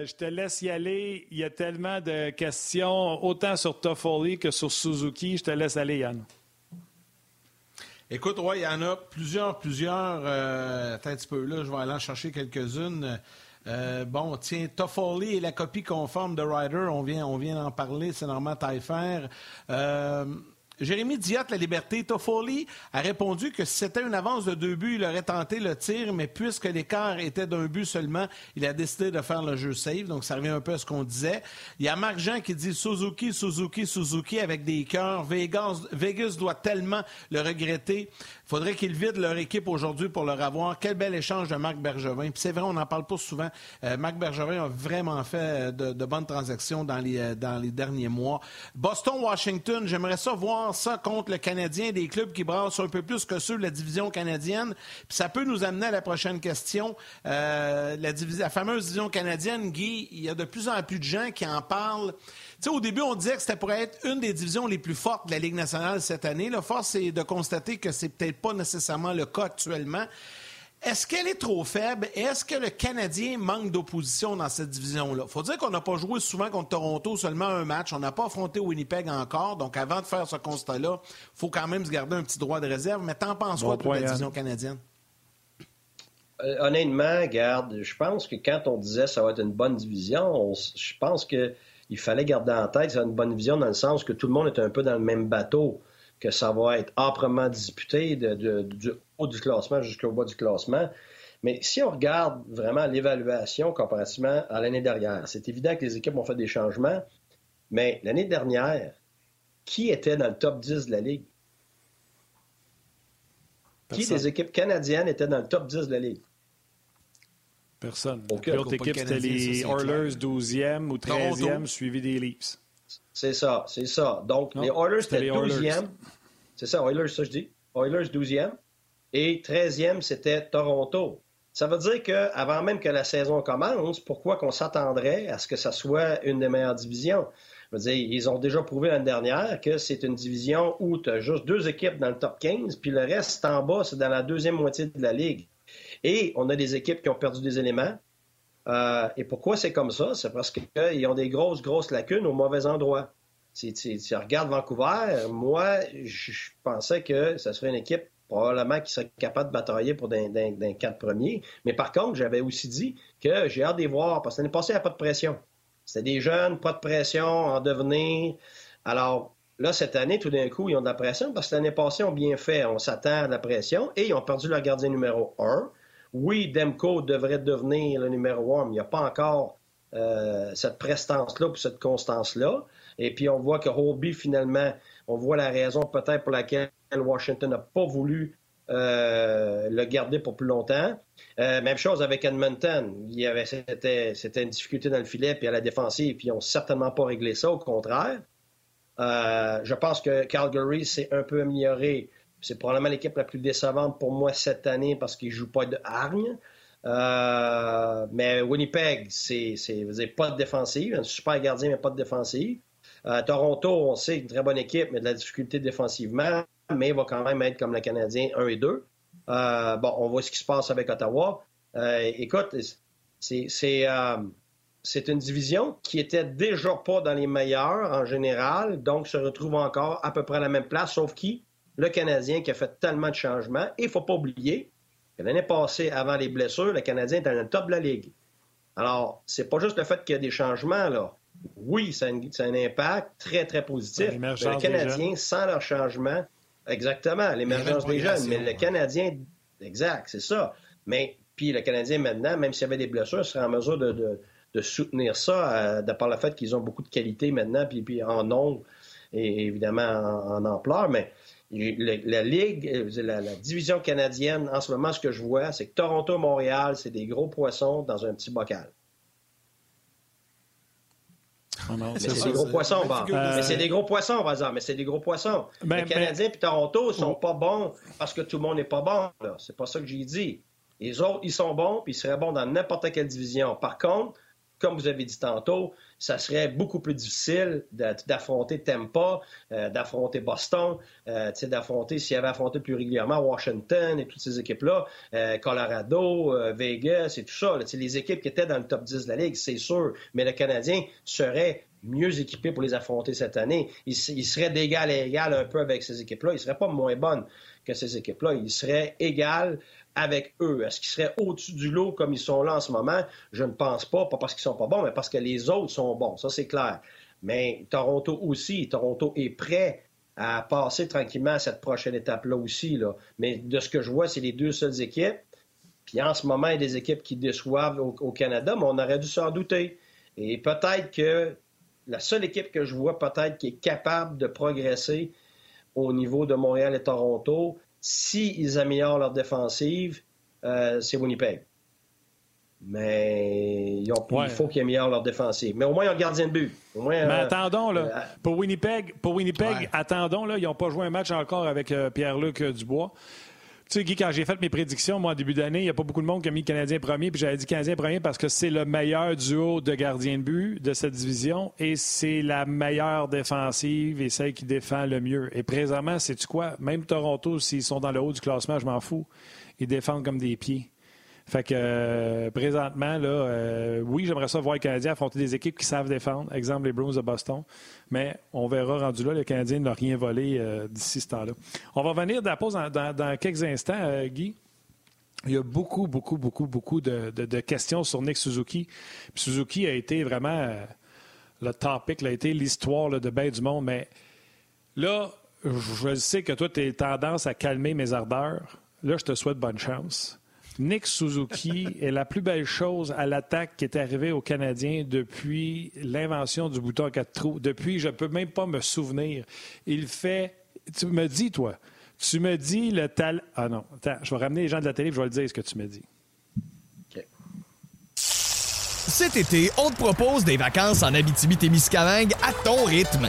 Euh, je te laisse y aller. Il y a tellement de questions, autant sur Toffoli que sur Suzuki. Je te laisse aller, Yann. Écoute, oui, il y en a plusieurs, plusieurs. Euh, un petit peu là, je vais aller en chercher quelques-unes. Euh, bon, tiens, Toffoli est la copie conforme de Ryder. On vient, on vient d'en parler. C'est normal Taillefer. Jérémy Diot, La Liberté, Toffoli a répondu que si c'était une avance de deux buts, il aurait tenté le tir, mais puisque l'écart était d'un but seulement, il a décidé de faire le jeu save. Donc, ça revient un peu à ce qu'on disait. Il y a Marc Jean qui dit Suzuki, Suzuki, Suzuki avec des cœurs. Vegas doit tellement le regretter. Faudrait qu'ils vident leur équipe aujourd'hui pour leur avoir. Quel bel échange de Marc Bergevin. Puis c'est vrai, on n'en parle pas souvent. Euh, Marc Bergevin a vraiment fait de, de bonnes transactions dans les, euh, dans les derniers mois. Boston-Washington, j'aimerais ça voir ça contre le Canadien, des clubs qui brassent un peu plus que ceux de la division canadienne. Puis ça peut nous amener à la prochaine question. Euh, la, la fameuse division canadienne, Guy, il y a de plus en plus de gens qui en parlent. Tu sais, au début, on disait que c'était pour être une des divisions les plus fortes de la Ligue nationale cette année. La force est de constater que c'est peut-être pas nécessairement le cas actuellement. Est-ce qu'elle est trop faible? Est-ce que le Canadien manque d'opposition dans cette division-là? faut dire qu'on n'a pas joué souvent contre Toronto, seulement un match. On n'a pas affronté Winnipeg encore. Donc, avant de faire ce constat-là, il faut quand même se garder un petit droit de réserve. Mais t'en penses quoi, de la division canadienne? Euh, honnêtement, garde, je pense que quand on disait que ça va être une bonne division, je pense qu'il fallait garder en tête c'est une bonne division dans le sens que tout le monde est un peu dans le même bateau que ça va être âprement disputé du haut du classement jusqu'au bas du classement. Mais si on regarde vraiment l'évaluation comparativement à l'année dernière, c'est évident que les équipes ont fait des changements, mais l'année dernière, qui était dans le top 10 de la Ligue? Qui des équipes canadiennes étaient dans le top 10 de la Ligue? Personne. L'autre équipe, c'était les Oilers 12e ou 13e, suivi des Leafs. C'est ça, c'est ça. Donc, les Oilers étaient 12e. C'est ça, Oilers, ça je dis. Oilers 12e. Et 13e, c'était Toronto. Ça veut dire qu'avant même que la saison commence, pourquoi qu'on s'attendrait à ce que ça soit une des meilleures divisions? Je veux dire, ils ont déjà prouvé l'année dernière que c'est une division où tu as juste deux équipes dans le top 15, puis le reste en bas, c'est dans la deuxième moitié de la ligue. Et on a des équipes qui ont perdu des éléments. Euh, et pourquoi c'est comme ça? C'est parce qu'ils ont des grosses, grosses lacunes au mauvais endroit. Si tu regardes Vancouver, moi, je pensais que ce serait une équipe probablement qui serait capable de batailler pour d'un quatre premiers. Mais par contre, j'avais aussi dit que j'ai hâte de voir, parce que l'année passée, il n'y a pas de pression. C'était des jeunes, pas de pression, en devenir. Alors, là, cette année, tout d'un coup, ils ont de la pression parce que l'année passée, ils ont bien fait. On s'attend à de la pression et ils ont perdu leur gardien numéro un. Oui, Demko devrait devenir le numéro un, mais il n'y a pas encore euh, cette prestance-là ou cette constance-là. Et puis, on voit que Holby, finalement, on voit la raison peut-être pour laquelle Washington n'a pas voulu euh, le garder pour plus longtemps. Euh, même chose avec Edmonton. Il y avait, c'était, c'était une difficulté dans le filet puis à la défensive, puis ils n'ont certainement pas réglé ça, au contraire. je pense que Calgary s'est un peu amélioré c'est probablement l'équipe la plus décevante pour moi cette année parce qu'ils ne jouent pas de hargne. Euh, mais Winnipeg, c'est, pas de défensive, un super gardien, mais pas de défensive. Euh, Toronto, on sait, une très bonne équipe, mais de la difficulté défensivement, mais il va quand même être comme le Canadien 1 et 2. Euh, bon, on voit ce qui se passe avec Ottawa. écoute, c'est, c'est, une division qui était déjà pas dans les meilleurs en général, donc se retrouve encore à peu près à la même place, sauf qui? Le Canadien qui a fait tellement de changements. Et il ne faut pas oublier que l'année passée, avant les blessures, le Canadien était dans le top de la Ligue. Alors, c'est pas juste le fait qu'il y a des changements, là. Oui, ça a, un, impact très, très positif. le Canadien, sans leur changement, exactement, l'émergence des jeunes, mais le Canadien, exact, c'est ça. Mais puis le Canadien, maintenant, même s'il y avait des blessures, serait en mesure de, soutenir ça euh, de par le fait qu'ils ont beaucoup de qualité maintenant, puis, puis en nombre et évidemment en ampleur. Mais la Ligue, euh, la, division canadienne, en ce moment, ce que je vois, c'est que Toronto-Montréal, c'est des gros poissons dans un petit bocal. Oh c'est des gros poissons, Mais c'est des gros poissons, par exemple. Mais c'est des gros poissons. Ben, les Canadiens et Toronto sont pas bons parce que tout le monde n'est pas bon. C'est pas ça que j'ai dit. Les autres, ils sont bons, puis ils seraient bons dans n'importe quelle division. Par contre, comme vous avez dit tantôt, ça serait beaucoup plus difficile d'affronter Tampa, euh, d'affronter Boston, euh, d'affronter, s'il avait affronté plus régulièrement Washington et toutes ces équipes-là, euh, Colorado, Vegas et tout ça, les équipes qui étaient dans le top 10 de la Ligue, c'est sûr, mais le Canadien serait mieux équipé pour les affronter cette année. Il, il serait d'égal à égal un peu avec ces équipes-là. Il ne serait pas moins bonne que ces équipes-là. Il serait égal avec eux? Est-ce qu'ils seraient au-dessus du lot comme ils sont là en ce moment? Je ne pense pas, pas parce qu'ils sont pas bons, mais parce que les autres sont bons. Ça, c'est clair. Mais Toronto aussi, Toronto est prêt à passer tranquillement à cette prochaine étape-là aussi. Mais de ce que je vois, c'est les deux seules équipes. Puis en ce moment, il y a des équipes qui déçoivent au, Canada, mais on aurait dû s'en douter. Et peut-être que la seule équipe que je vois, peut-être, qui est capable de progresser au niveau de Montréal et Toronto, s'ils améliorent leur défensive, euh, c'est Winnipeg. Mais il faut qu'ils améliorent leur défensive. Mais au moins, ils ont le gardien de but. mais euh, attendons, là. Euh, pour Winnipeg, pour Winnipeg attendons, là, ils n'ont pas joué un match encore avec Pierre-Luc Dubois. Tu sais, Guy, quand j'ai fait mes prédictions, moi, en début d'année, il n'y a pas beaucoup de monde qui a mis Canadien premier, puis j'avais dit Canadien premier parce que c'est le meilleur duo de gardiens de but de cette division et c'est la meilleure défensive et celle qui défend le mieux. Et présentement, c'est tu quoi? Même Toronto, s'ils sont dans le haut du classement, je m'en fous. Ils défendent comme des pieds. Fait que euh, présentement, là, euh, oui, j'aimerais ça voir les Canadiens affronter des équipes qui savent défendre, exemple les Bruins de Boston, mais on verra rendu là, les Canadiens n'ont rien volé euh, d'ici ce temps-là. On va revenir de la pause dans, quelques instants, Guy. Il y a beaucoup, beaucoup, beaucoup, beaucoup de, questions sur Nick Suzuki. Suzuki a été vraiment le topic, a été l'histoire de bien du monde, mais là, je sais que toi, tu as tendance à calmer mes ardeurs. Là, je te souhaite bonne chance. Nick Suzuki est la plus belle chose à l'attaque qui est arrivée aux Canadiens depuis l'invention du bouton à quatre trous. Depuis, je ne peux même pas me souvenir. Il fait. Tu me dis, toi, tu me dis le talent. Ah non, attends, je vais ramener les gens de la télé et je vais le dire ce que tu me dis. Cet été, on te propose des vacances en Abitibi-Témiscamingue à ton rythme.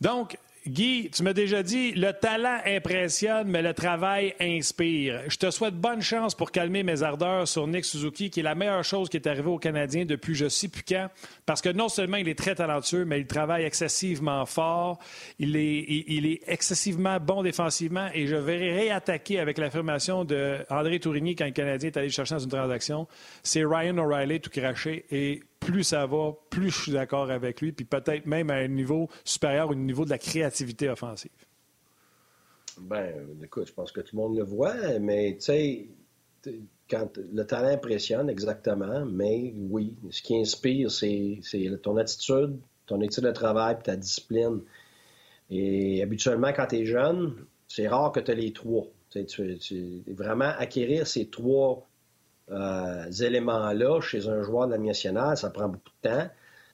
Donc, Guy, tu m'as déjà dit, le talent impressionne, mais le travail inspire. Je te souhaite bonne chance pour calmer mes ardeurs sur Nick Suzuki, qui est la meilleure chose qui est arrivée aux Canadiens depuis je sais plus quand, parce que non seulement il est très talentueux, mais il travaille excessivement fort, il est, excessivement bon défensivement, et je vais réattaquer avec l'affirmation d'André Tourigny quand le Canadien est allé chercher dans une transaction. C'est Ryan O'Reilly tout craché, et plus ça va, plus je suis d'accord avec lui, puis peut-être même à un niveau supérieur au niveau de la créativité offensive. Ben, écoute, je pense que tout le monde le voit, mais tu sais, quand le talent impressionne, exactement, mais oui, ce qui inspire, c'est ton attitude, ton étude de travail, puis ta discipline. Et habituellement, quand tu es jeune, c'est rare que tu aies les trois. Tu, tu, vraiment acquérir ces trois éléments-là chez un joueur de la nationale, ça prend beaucoup de temps.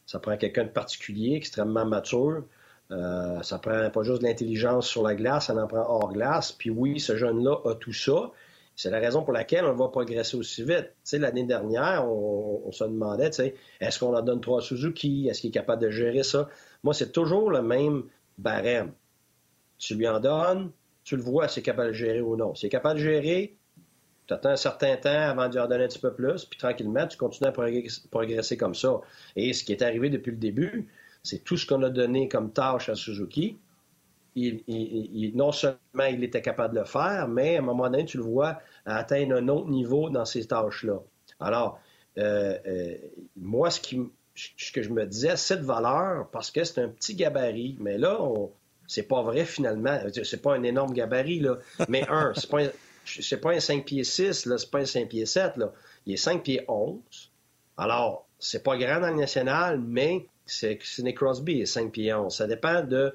Ça prend quelqu'un de particulier, extrêmement mature. Euh, ça prend pas juste de l'intelligence sur la glace, ça en prend hors glace. Puis oui, ce jeune-là a tout ça. C'est la raison pour laquelle on va progresser aussi vite. L'année dernière, on, se demandait, est-ce qu'on en donne trois Suzuki? Est-ce qu'il est capable de gérer ça? Moi, c'est toujours le même barème. Tu lui en donnes, tu le vois s'il est capable de gérer ou non. S'il est capable de gérer, tu attends un certain temps avant de lui en donner un petit peu plus, puis tranquillement, tu continues à progresser comme ça. Et ce qui est arrivé depuis le début, c'est tout ce qu'on a donné comme tâche à Suzuki. Non seulement il était capable de le faire, mais à un moment donné, tu le vois atteindre un autre niveau dans ces tâches-là. Alors, euh, euh, moi, ce que je me disais, cette valeur, parce que c'est un petit gabarit, mais là, c'est pas vrai finalement. C'est pas un énorme gabarit, là. Mais un, c'est pas c'est pas un 5 pieds 6, là, c'est pas un 5 pieds 7, là. Il est 5 pieds 11. Alors, c'est pas grand dans le national, mais c'est Sidney Crosby, il est 5 pieds 11. Ça dépend de,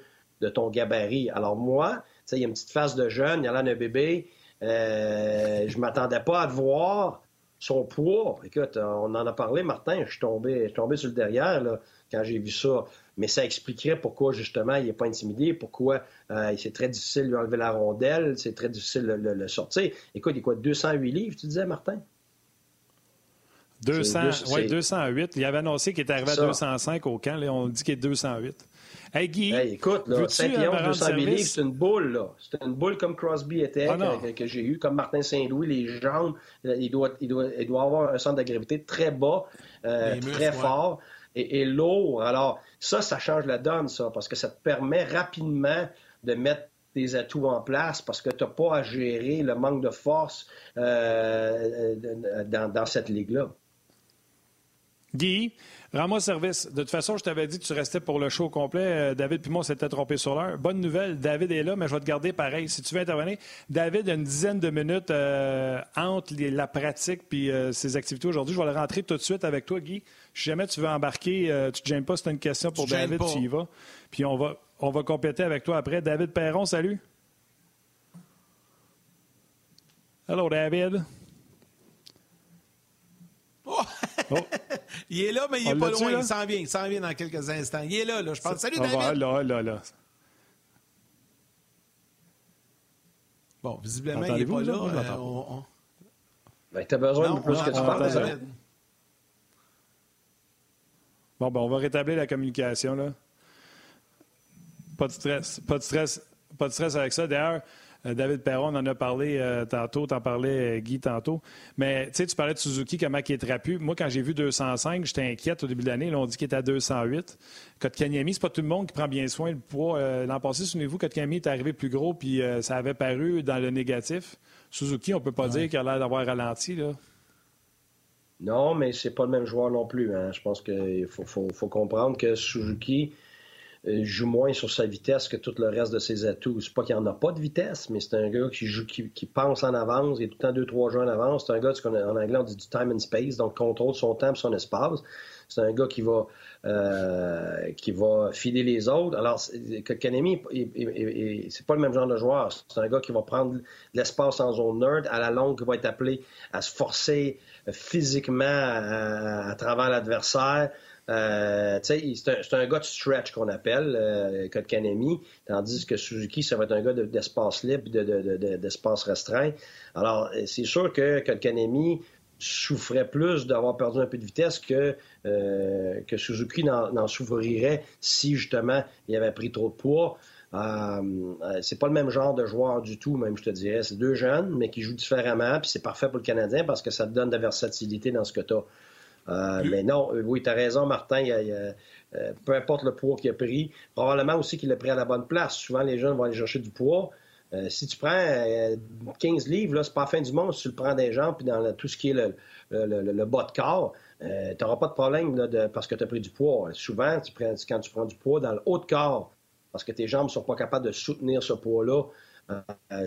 ton gabarit. Alors, moi, il y a une petite face de jeune, il y a l'air d'un bébé. Euh, je m'attendais pas à voir son poids. Écoute, on en a parlé, Martin, je suis tombé, je suis tombé sur le derrière, là quand j'ai vu ça. Mais ça expliquerait pourquoi, justement, il n'est pas intimidé, pourquoi euh, c'est très difficile de lui enlever la rondelle, c'est très difficile de le, sortir. Écoute, il est quoi, 208 livres, tu disais, Martin? 200, oui, 208. Il avait annoncé qu'il était arrivé à 205 au camp. Là, on dit qu'il est 208. Hey, Guy, écoute, là, 5 200 livres, c'est une boule. là. C'est une boule comme Crosby était, ah, que, j'ai eu, comme Martin Saint-Louis, les jambes. Il doit, il, doit, il doit avoir un centre de gravité très bas, euh, très fort. Est, lourd. Alors, ça, ça change la donne, ça, parce que ça te permet rapidement de mettre des atouts en place parce que tu n'as pas à gérer le manque de force euh, dans, dans cette ligue-là. Guy, rends-moi service. De toute façon, je t'avais dit que tu restais pour le show complet. Euh, David puis moi, on s'était trompé sur l'heure. Bonne nouvelle, David est là, mais je vais te garder pareil. Si tu veux intervenir, David a une dizaine de minutes euh, entre la pratique puis euh, ses activités aujourd'hui. Je vais le rentrer tout de suite avec toi, Guy. Si jamais tu veux embarquer, tu ne te gênes pas, c'est une question pour David, tu y vas. Puis on va, on va compléter avec toi après. David Perron, salut. Hello, David. Oh. il est là, mais il n'est pas loin. Il s'en vient. Il s'en vient dans quelques instants. Il est là, là. Je pense. Salut, David. là, là, là. Bon, visiblement, il n'est pas là? Euh, on, Ben, tu as besoin de plus que tu parles, Bon, ben, on va rétablir la communication, là. Pas de stress. Pas de stress. Pas de stress avec ça. D'ailleurs, David Perron en a parlé euh, tantôt, t'en parlais, euh, Guy, tantôt. Mais tu sais, tu parlais de Suzuki, comment il est trapu. Moi, quand j'ai vu 205, j'étais inquiète au début de l'année. Là, on dit qu'il était à 208. Kotkaniemi, c'est pas tout le monde qui prend bien soin du poids. L'an passé, souvenez-vous, Kotkaniemi est arrivé plus gros, puis ça avait paru dans le négatif. Suzuki, on peut pas dire qu'il a l'air d'avoir ralenti, là. Non, mais c'est pas le même joueur non plus. Hein. Je pense qu'il faut, comprendre que Suzuki, euh, joue moins sur sa vitesse que tout le reste de ses atouts. C'est pas qu'il en a pas de vitesse, mais c'est un gars qui joue, qui, pense en avance, il est tout le temps deux, trois jeux en avance. C'est un gars, en anglais, on dit du time and space, donc contrôle son temps et son espace. C'est un gars qui va euh, qui va filer les autres. Alors, Kanemi, c'est pas le même genre de joueur. C'est un gars qui va prendre l'espace en zone nerd, à la longue, qui va être appelé à se forcer physiquement à travers l'adversaire. Euh, c'est un, gars de stretch qu'on appelle, euh, Kanemi, tandis que Suzuki, ça va être un gars d'espace libre, d'espace restreint. Alors, c'est sûr que Kanemi souffrait plus d'avoir perdu un peu de vitesse que, euh, que Suzuki n'en souffrirait si, justement, il avait pris trop de poids. Euh, c'est pas le même genre de joueur du tout, même je te dirais. C'est deux jeunes, mais qui jouent différemment, puis c'est parfait pour le Canadien parce que ça te donne de la versatilité dans ce que tu as. Euh, mais non, euh, oui, tu as raison, Martin. Euh, peu importe le poids qu'il a pris, probablement aussi qu'il l'a pris à la bonne place. Souvent, les jeunes vont aller chercher du poids. si tu prends 15 livres, c'est pas la fin du monde si tu le prends des jambes puis dans tout ce qui est le, le, bas de corps. tu n'auras pas de problème de, parce que tu as pris du poids. Souvent, tu prends, quand tu prends du poids dans le haut de corps, parce que tes jambes ne sont pas capables de soutenir ce poids-là,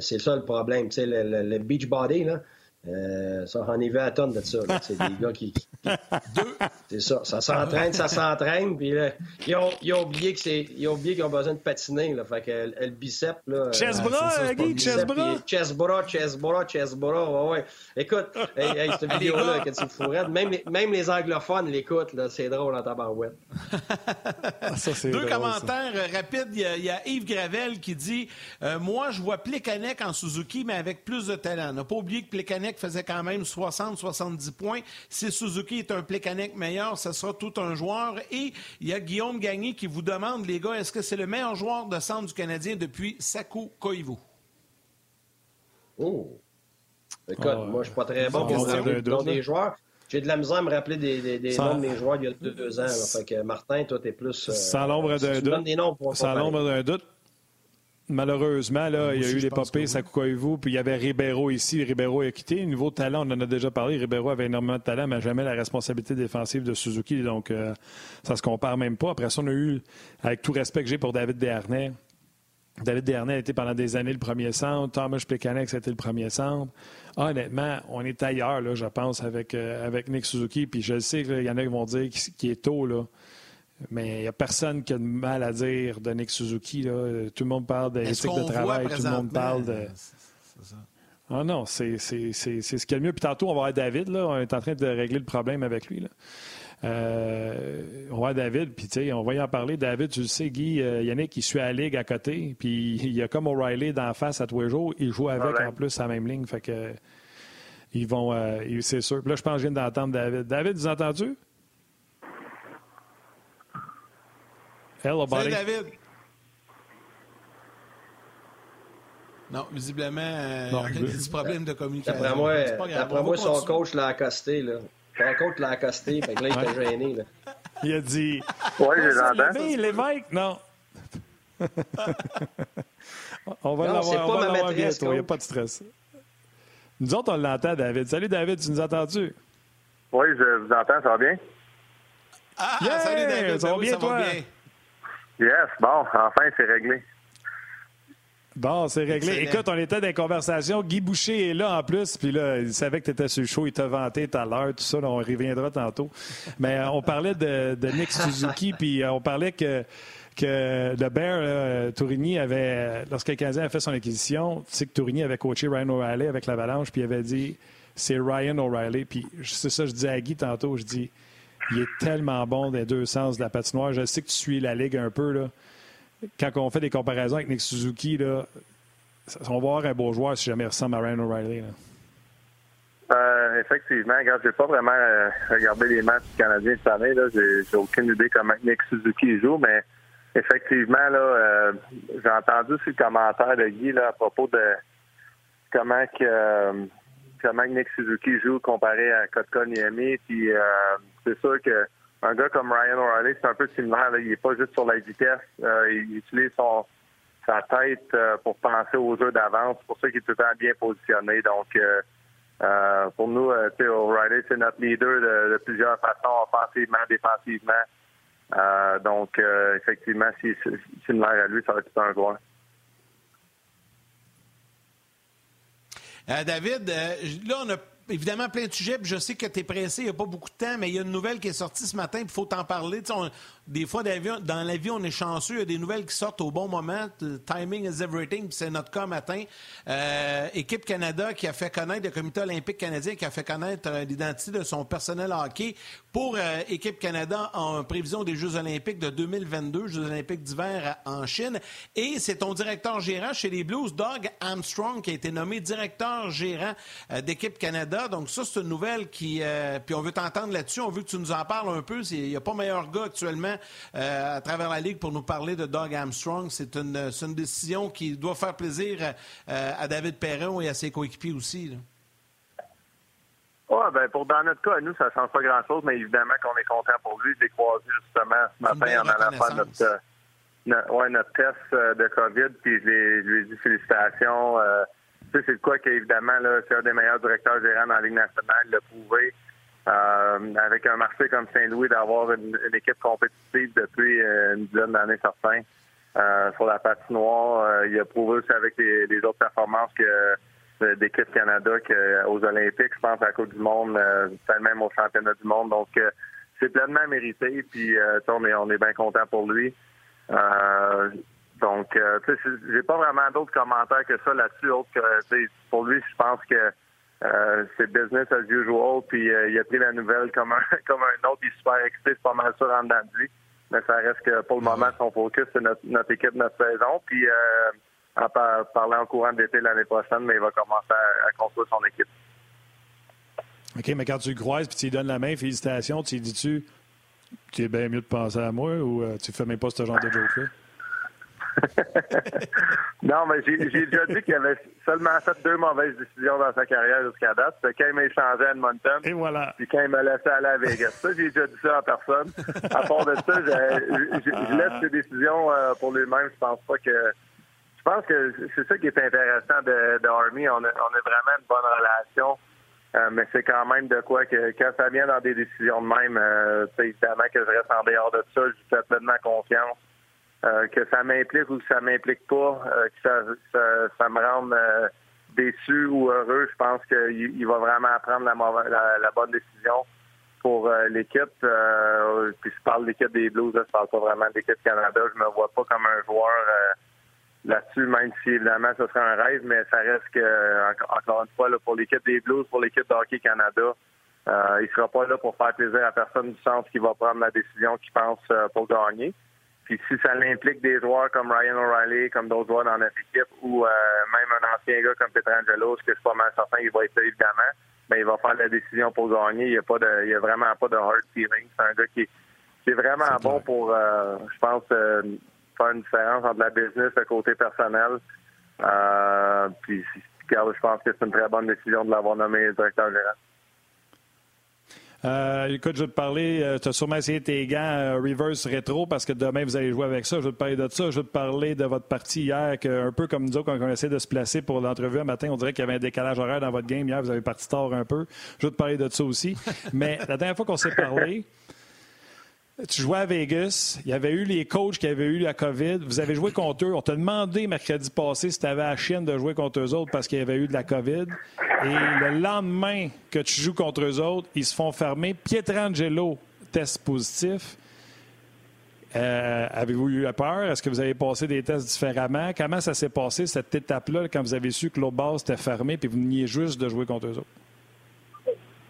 c'est ça le problème. Tu sais, le, beach body, là, euh, ça, on y va à tonne de ça. C'est des gars qui. Deux. C'est ça. Ça s'entraîne, ça s'entraîne. Puis là, ils, ont, ils, ont, oublié que c'est, ils ont oublié qu'ils ont besoin de patiner. Là, fait que le, bicep. Là, Guy, bras? Chest bras, chest bras, chest bras. Ouais, ouais. Écoute, hey, cette vidéo-là, que tu fourrettes, même, les, même les anglophones l'écoutent. Là, c'est drôle en tabarouette. ça, Deux drôle, commentaires ça. Euh, rapides. Il y, a, Yves Gravel qui dit euh, Moi, je vois Plekanec en Suzuki, mais avec plus de talent. n'a pas oublié que Plekanec faisait quand même 60-70 points. Si Suzuki est un Plekanec meilleur, ce sera tout un joueur. Et il y a Guillaume Gagné qui vous demande, les gars, est-ce que c'est le meilleur joueur de centre du Canadien depuis Saku Koivu? Oh! Écoute, ah moi, je suis pas très bon pour le nom des joueurs. J'ai de la misère à me rappeler des, des, noms de mes joueurs il y a deux, ans. Fait que Martin, toi, t'es plus. Euh, sans l'ombre d'un doute. Sans l'ombre d'un doute. Malheureusement, là, il y a eu les popées, ça vous puis il y avait Ribeiro ici. Ribeiro a quitté. Niveau talent, on en a déjà parlé. Ribeiro avait énormément de talent, mais jamais la responsabilité défensive de Suzuki. Donc, ça euh, ça se compare même pas. Après ça, on a eu, avec tout respect que j'ai pour David Desharnais, David Desharnais a été pendant des années le premier centre. Thomas Plekanec, a été le premier centre. honnêtement, on est ailleurs, là, je pense, avec, euh, avec Nick Suzuki. Puis je sais qu'il y en a qui vont dire qu'il est tôt, là. Mais il n'y a personne qui a de mal à dire de Nick Suzuki. Là. Tout le monde parle d'éthique de travail, tout le monde parle de. Ah non, c'est ce qu'il y a de mieux. Puis tantôt, on va voir David. Là. On est en train de régler le problème avec lui. Là. Euh, on va voir David, puis tu sais, on va y en parler. David, tu le sais, Guy, euh, Yannick, il suit à la ligue à côté, puis il y a comme O'Reilly d'en face à tous les jours. Il joue avec en plus à la même ligne. Fait que ils vont, euh, c'est sûr. Puis là, je pense que je viens d'entendre David. David, vous entendu? Hello, buddy. Salut, David. Non, visiblement, euh, il y a des problèmes de communication? D'après moi, moi son coach l'a accosté. Là. Son coach l'a accosté, fait que là, il était gêné. Là. Il a dit. Oui, je l'entends. Les mecs, non. on va l'avoir, on va l'avoir bientôt, il n'y a pas de stress. Nous autres, on l'entend, David. Salut, David, tu nous entends-tu? Oui, je vous entends, ça va bien? Ah, salut, David. Ça va ben bien, toi? bien. Yes, bon, enfin, c'est réglé. Bon, c'est réglé. Écoute, on était dans une conversation. Guy Boucher est là en plus. Puis là, il savait que tu étais sur le show. Il t'a vanté tout à l'heure, tout ça. on reviendra tantôt. Mais euh, on parlait de, Nick Suzuki. puis euh, on parlait que, que le Bear, Tourigny, avait, lorsque le Canadien a fait son acquisition, tu sais que Tourigny avait coaché Ryan O'Reilly avec l'Avalanche. Puis il avait dit c'est Ryan O'Reilly. Puis c'est ça, je disais à Guy tantôt. Je dis il est tellement bon des deux sens de la patinoire. Je sais que tu suis la ligue un peu. là quand on fait des comparaisons avec Nick Suzuki, là, on va avoir un beau joueur si jamais il ressemble à Ryan O'Reilly. Euh, effectivement, je n'ai pas vraiment euh, regardé les matchs canadiens cette année. J'ai aucune idée comment Nick Suzuki joue, mais effectivement, là, euh, j'ai entendu ce commentaire de Guy là, à propos de comment que comment Nick Suzuki joue comparé à Kotka. Puis c'est sûr que un gars comme Ryan O'Reilly, c'est un peu similaire. Il n'est pas juste sur la vitesse. Euh, il utilise son, sa tête euh, pour penser aux jeux d'avance. C'est pour ça qu'il est tout le temps bien positionné. Donc, euh, pour nous, O'Reilly, c'est notre leader de, plusieurs façons, offensivement, défensivement. donc, effectivement, si c'est similaire à lui, ça va être un joueur. David, là, on a évidemment plein de sujets. je sais que tu es pressé, il n'y a pas beaucoup de temps, mais il y a une nouvelle qui est sortie ce matin, il faut t'en parler. Des fois, dans la vie, on est chanceux. Il y a des nouvelles qui sortent au bon moment. Timing is everything, c'est notre cas matin. Euh, Équipe Canada qui a fait connaître, le Comité olympique canadien qui a fait connaître euh, l'identité de son personnel hockey pour euh, Équipe Canada en prévision des Jeux olympiques de 2022, Jeux olympiques d'hiver en Chine. Et c'est ton directeur gérant chez les Blues, Doug Armstrong, qui a été nommé directeur gérant d'Équipe Canada donc, ça, c'est une nouvelle qui. Puis, on veut t'entendre là-dessus. On veut que tu nous en parles un peu. Il n'y a pas meilleur gars actuellement euh, à travers la Ligue pour nous parler de Doug Armstrong. C'est une, une, décision qui doit faire plaisir euh, à David Perron et à ses coéquipiers aussi. Oui, ben pour dans notre cas, nous, ça ne change pas grand-chose, mais évidemment qu'on est content pour lui. J'ai croisé justement ce matin en allant faire notre, notre, notre test de COVID, puis je lui ai dit félicitations c'est quoi qu'évidemment, c'est un des meilleurs directeurs gérants dans la Ligue nationale, le prouvé. Euh, avec un marché comme Saint-Louis, d'avoir une, équipe compétitive depuis euh, une dizaine d'années certains euh, sur la patinoire. il a prouvé aussi avec les, autres performances que d'équipe Canada qu'aux Olympiques, je pense à la Coupe du Monde, peut même au championnat du monde. Donc c'est pleinement mérité. Puis on est on est bien content pour lui. Donc, euh, tu j'ai pas vraiment d'autres commentaires que ça là-dessus, autre que, pour lui, je pense que euh, c'est business as usual, puis euh, il a pris la nouvelle comme un, comme un autre, il est super excité, c'est pas mal sûr en dedans. Mais ça reste que pour le moment, son focus, c'est notre, équipe, notre saison, puis en parlant en courant d'été l'année prochaine, mais il va commencer à, construire son équipe. OK, mais quand tu le croises puis tu lui donnes la main, félicitations, tu lui dis-tu, tu es bien mieux de penser à moi ou tu fais même pas ce genre de joke-là? non, mais j'ai déjà dit qu'il avait seulement fait deux mauvaises décisions dans sa carrière jusqu'à date. C'était quand il m'a échangé à Edmonton. Et voilà. Puis quand il m'a laissé aller à Vegas. Ça, j'ai déjà dit ça en personne. À part de ça, je laisse ses décisions euh, pour lui-même. Je pense pas que. Je pense que c'est ça qui est intéressant de, de Army. On a, on a vraiment une bonne relation. Euh, mais c'est quand même de quoi que quand ça vient dans des décisions de même, euh, évidemment que je reste en dehors de ça, je lui fais pleinement confiance. Euh, que ça m'implique ou que ça m'implique pas, euh, que ça, me rende euh, déçu ou heureux, je pense qu'il il va vraiment prendre la, la, bonne décision pour l'équipe. puis je parle de l'équipe des Blues, là, je parle pas vraiment de l'équipe Canada. Je me vois pas comme un joueur là-dessus, même si évidemment ce serait un rêve, mais ça reste que encore une fois pour l'équipe des Blues, pour l'équipe de Hockey Canada. Il sera pas là pour faire plaisir à personne du sens qui va prendre la décision qu'il pense pour gagner. Puis si ça l'implique des joueurs comme Ryan O'Reilly, comme d'autres joueurs dans notre équipe, ou euh, même un ancien gars comme Petrangelo, ce que je suis pas mal certain qu'il va être là, évidemment, mais ben, il va faire la décision pour gagner. Il n'y a pas de, il y a vraiment pas de hard feeling. C'est un gars qui, qui est vraiment bon pour, euh, je pense, euh, faire une différence entre la business et le côté personnel. puis, je pense que c'est une très bonne décision de l'avoir nommé directeur général. Euh, écoute, je vais te parler, euh, tu as sûrement essayé tes gants euh, reverse rétro parce que demain vous allez jouer avec ça. Je vais te parler de ça. Je vais te parler de votre partie hier, que, un peu comme nous quand on essaie de se placer pour l'entrevue un matin, on dirait qu'il y avait un décalage horaire dans votre game hier. Vous avez parti tard un peu. Je vais te parler de ça aussi. Mais la dernière fois qu'on s'est parlé, tu jouais à Vegas, il y avait eu les coachs qui avaient eu la COVID, vous avez joué contre eux. On t'a demandé mercredi passé si tu avais la chienne de jouer contre eux autres parce qu'il y avait eu de la COVID. Et le lendemain que tu joues contre eux autres, ils se font fermer. Pietrangelo, test positif. Euh, Avez-vous eu peur? Est-ce que vous avez passé des tests différemment? Comment ça s'est passé, cette étape-là, quand vous avez su que l'autre base était fermée et vous veniez juste de jouer contre eux autres?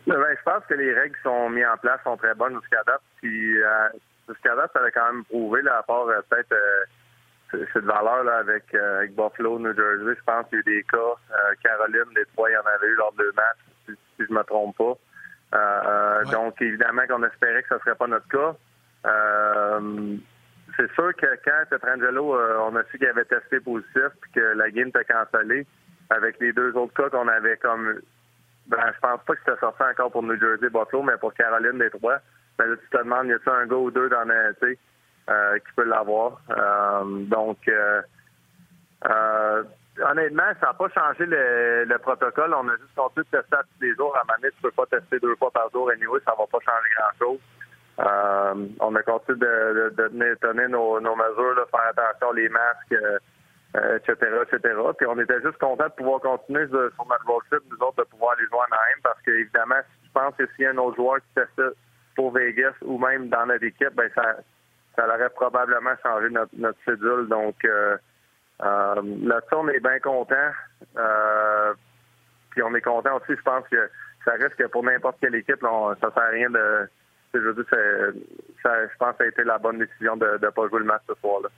Ben, je pense que les règles qui sont mises en place sont très bonnes jusqu'à date. Puis euh, jusqu'à date, ça avait quand même prouvé, là, à part euh, peut-être euh, cette valeur-là avec, euh, avec Buffalo, New Jersey. Je pense qu'il y a eu des cas. Caroline, les trois, il y en avait eu lors de deux matchs, si, si je me trompe pas. Ouais. Donc, évidemment qu'on espérait que ce ne serait pas notre cas. C'est sûr que quand Petrangelo, on a su qu'il avait testé positif puis que la game était cancellée, avec les deux autres cas qu'on avait comme ben, je pense pas que c'était sorti encore pour New Jersey Buffalo, mais pour Caroline des trois. Ben là, tu te demandes, y a-t-il un gars ou deux dans sais, euh, qui peut l'avoir? Euh, donc, euh, euh, honnêtement, ça n'a pas changé le, le protocole. On a juste continué de tester à tous les jours. À donné, tu peux pas tester deux fois par jour. Anyway, ça va pas changer grand-chose. On a continué de, de, de tenir- nos, mesures, là, faire attention, les masques, euh, euh, etc., etc. Puis on était juste content de pouvoir continuer sur notre road nous autres, de pouvoir aller jouer en AM, parce que évidemment, si je pense que s'il y a un autre joueur qui testait pour Vegas ou même dans notre équipe, ben ça, ça aurait probablement changé notre, cédule. Donc euh, euh, là-dessus, on est bien content. Puis on est content aussi, je pense que ça reste que pour n'importe quelle équipe, là, on- ça sert à rien de. Je ça, je pense que ça a été la bonne décision de ne pas jouer le match ce soir-là.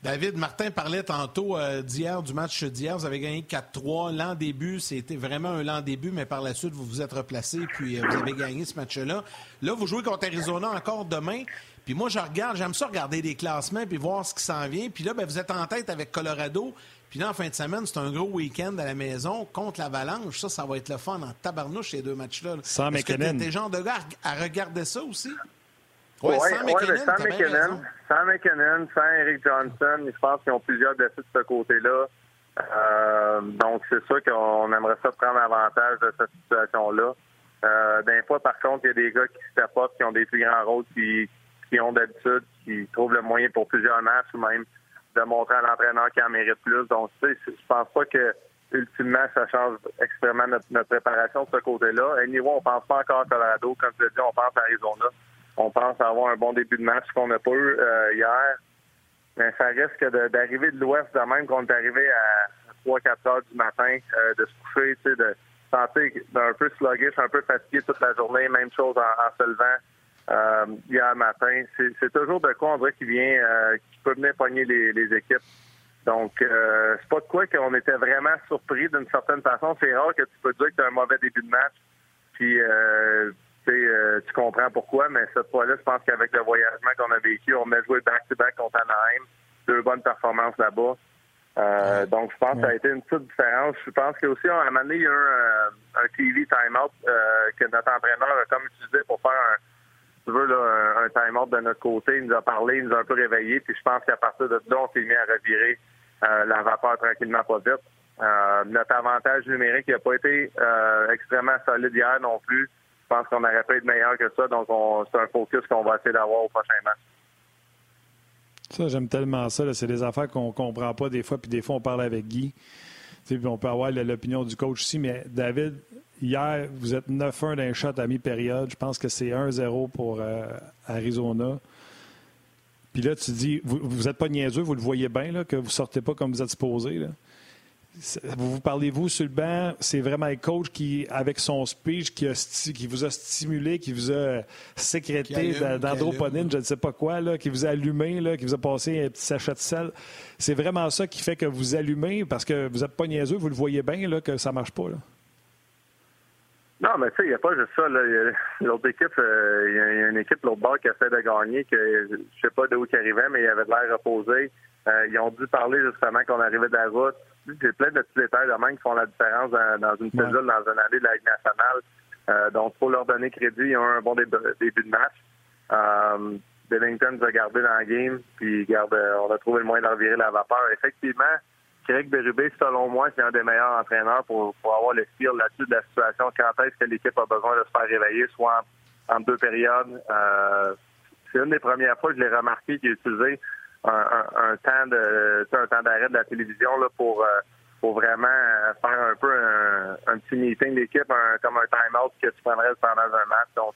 David, Martin parlait tantôt euh, d'hier, du match d'hier. Vous avez gagné 4-3. L'an début, c'était vraiment un lent début, mais par la suite, vous vous êtes replacé puis euh, vous avez gagné ce match-là. Là, vous jouez contre Arizona encore demain. Puis moi, je regarde, j'aime ça regarder les classements puis voir ce qui s'en vient. Puis là, ben, vous êtes en tête avec Colorado. Puis là, en fin de semaine, c'est un gros week-end à la maison contre l'Avalanche. Ça, ça va être le fun en tabarnouche, ces deux matchs-là. là. Sans Est-ce que t'es- t'es genre de gars à regarder ça aussi? Oui, Ouais, ouais, sans mais McKinnon, sans McKinnon, sans McKinnon, sans Eric Johnson, je pense qu'ils ont plusieurs défis de ce côté-là. Euh, donc, c'est sûr qu'on aimerait ça prendre avantage de cette situation-là. Euh, D'un fois, par contre, il y a des gars qui step up, qui ont des plus grands rôles, qui, qui ont d'habitude, qui trouvent le moyen pour plusieurs matchs ou même de montrer à l'entraîneur qu'il en mérite plus. Donc, tu sais, je pense pas que ultimement, ça change extrêmement notre, notre préparation de ce côté-là. Anyway, on pense pas encore à Colorado. Comme je l'ai dit, on pense à Arizona. On pense avoir un bon début de match qu'on n'a pas eu euh, hier. Mais ça risque d'arriver de l'Ouest de même qu'on est arrivé à 3-4 heures du matin, euh, de se coucher, tu sais, de sentir un peu sluggish, un peu fatigué toute la journée, même chose en, se levant euh, hier matin. C'est toujours de quoi on dirait qui vient, qui peut venir pogner les, les équipes. Donc, c'est pas de quoi qu'on était vraiment surpris d'une certaine façon. C'est rare que tu peux dire que tu as un mauvais début de match, puis euh, tu euh, comprends pourquoi, mais cette fois-là, je pense qu'avec le voyagement qu'on a vécu, on a joué back-to-back contre Anaheim, deux bonnes performances là-bas. Euh, donc, je pense que ça a été une petite différence. Je pense qu'aussi, à un moment donné, il y a eu un, un TV time-out euh, que notre entraîneur a comme utilisé pour faire un, tu veux, là, un, time-out de notre côté. Il nous a parlé, il nous a un peu réveillés, puis je pense qu'à partir de là, on s'est mis à revirer euh, la vapeur tranquillement pas vite. Euh, notre avantage numérique n'a pas été euh, extrêmement solide hier non plus. Je pense qu'on aurait pu être meilleur que ça, donc on- c'est un focus qu'on va essayer d'avoir au prochain match. Ça, j'aime tellement ça. C'est des affaires qu'on comprend pas des fois, puis des fois, on parle avec Guy. On peut avoir l'opinion du coach aussi, mais David, hier, vous êtes 9-1 d'un shot à mi-période. Je pense que c'est 1-0 pour euh, Arizona. Puis là, tu dis, vous n'êtes pas niaiseux, vous le voyez bien, là, que vous sortez pas comme vous êtes supposé. Là. Vous vous parlez-vous sur le banc, c'est vraiment le coach qui, avec son speech, qui, a sti- qui vous a stimulé, qui vous a Qui sécrété qui d'androponine, je ne sais pas quoi, là, qui vous a allumé, là, qui vous a passé un petit sachet de sel. C'est vraiment ça qui fait que vous allumez, parce que vous n'êtes pas niaiseux, vous le voyez bien là, que ça marche pas. Là. Non, mais tu sais, il n'y a pas juste ça. Là. Il y a- L'autre équipe, euh, il y, a- y une équipe, l'autre bord, qui essaie de gagner, que je sais pas d'où ils arrivaient, mais il avait de l'air reposé. Euh, ils ont dû parler justement qu'on arrivait de la route. J'ai plein de petits détails de même qui font la différence dans, dans une cellule, dans une année de la Ligue nationale. donc, il faut leur donner crédit. Ils ont un bon début de match. Bennington nous a gardé dans la game, puis garde, on a trouvé le moyen de revirer la vapeur. Effectivement, Craig Berube, selon moi, c'est un des meilleurs entraîneurs pour, avoir le feel là-dessus de la situation. Quand est-ce que l'équipe a besoin de se faire réveiller, soit en, deux périodes? Euh, c'est une des premières fois que je l'ai remarqué qu'il a utilisé un, temps de un temps d'arrêt de la télévision là, pour, euh, pour vraiment faire un peu un, petit meeting d'équipe, comme un time-out que tu prendrais pendant un match. Donc,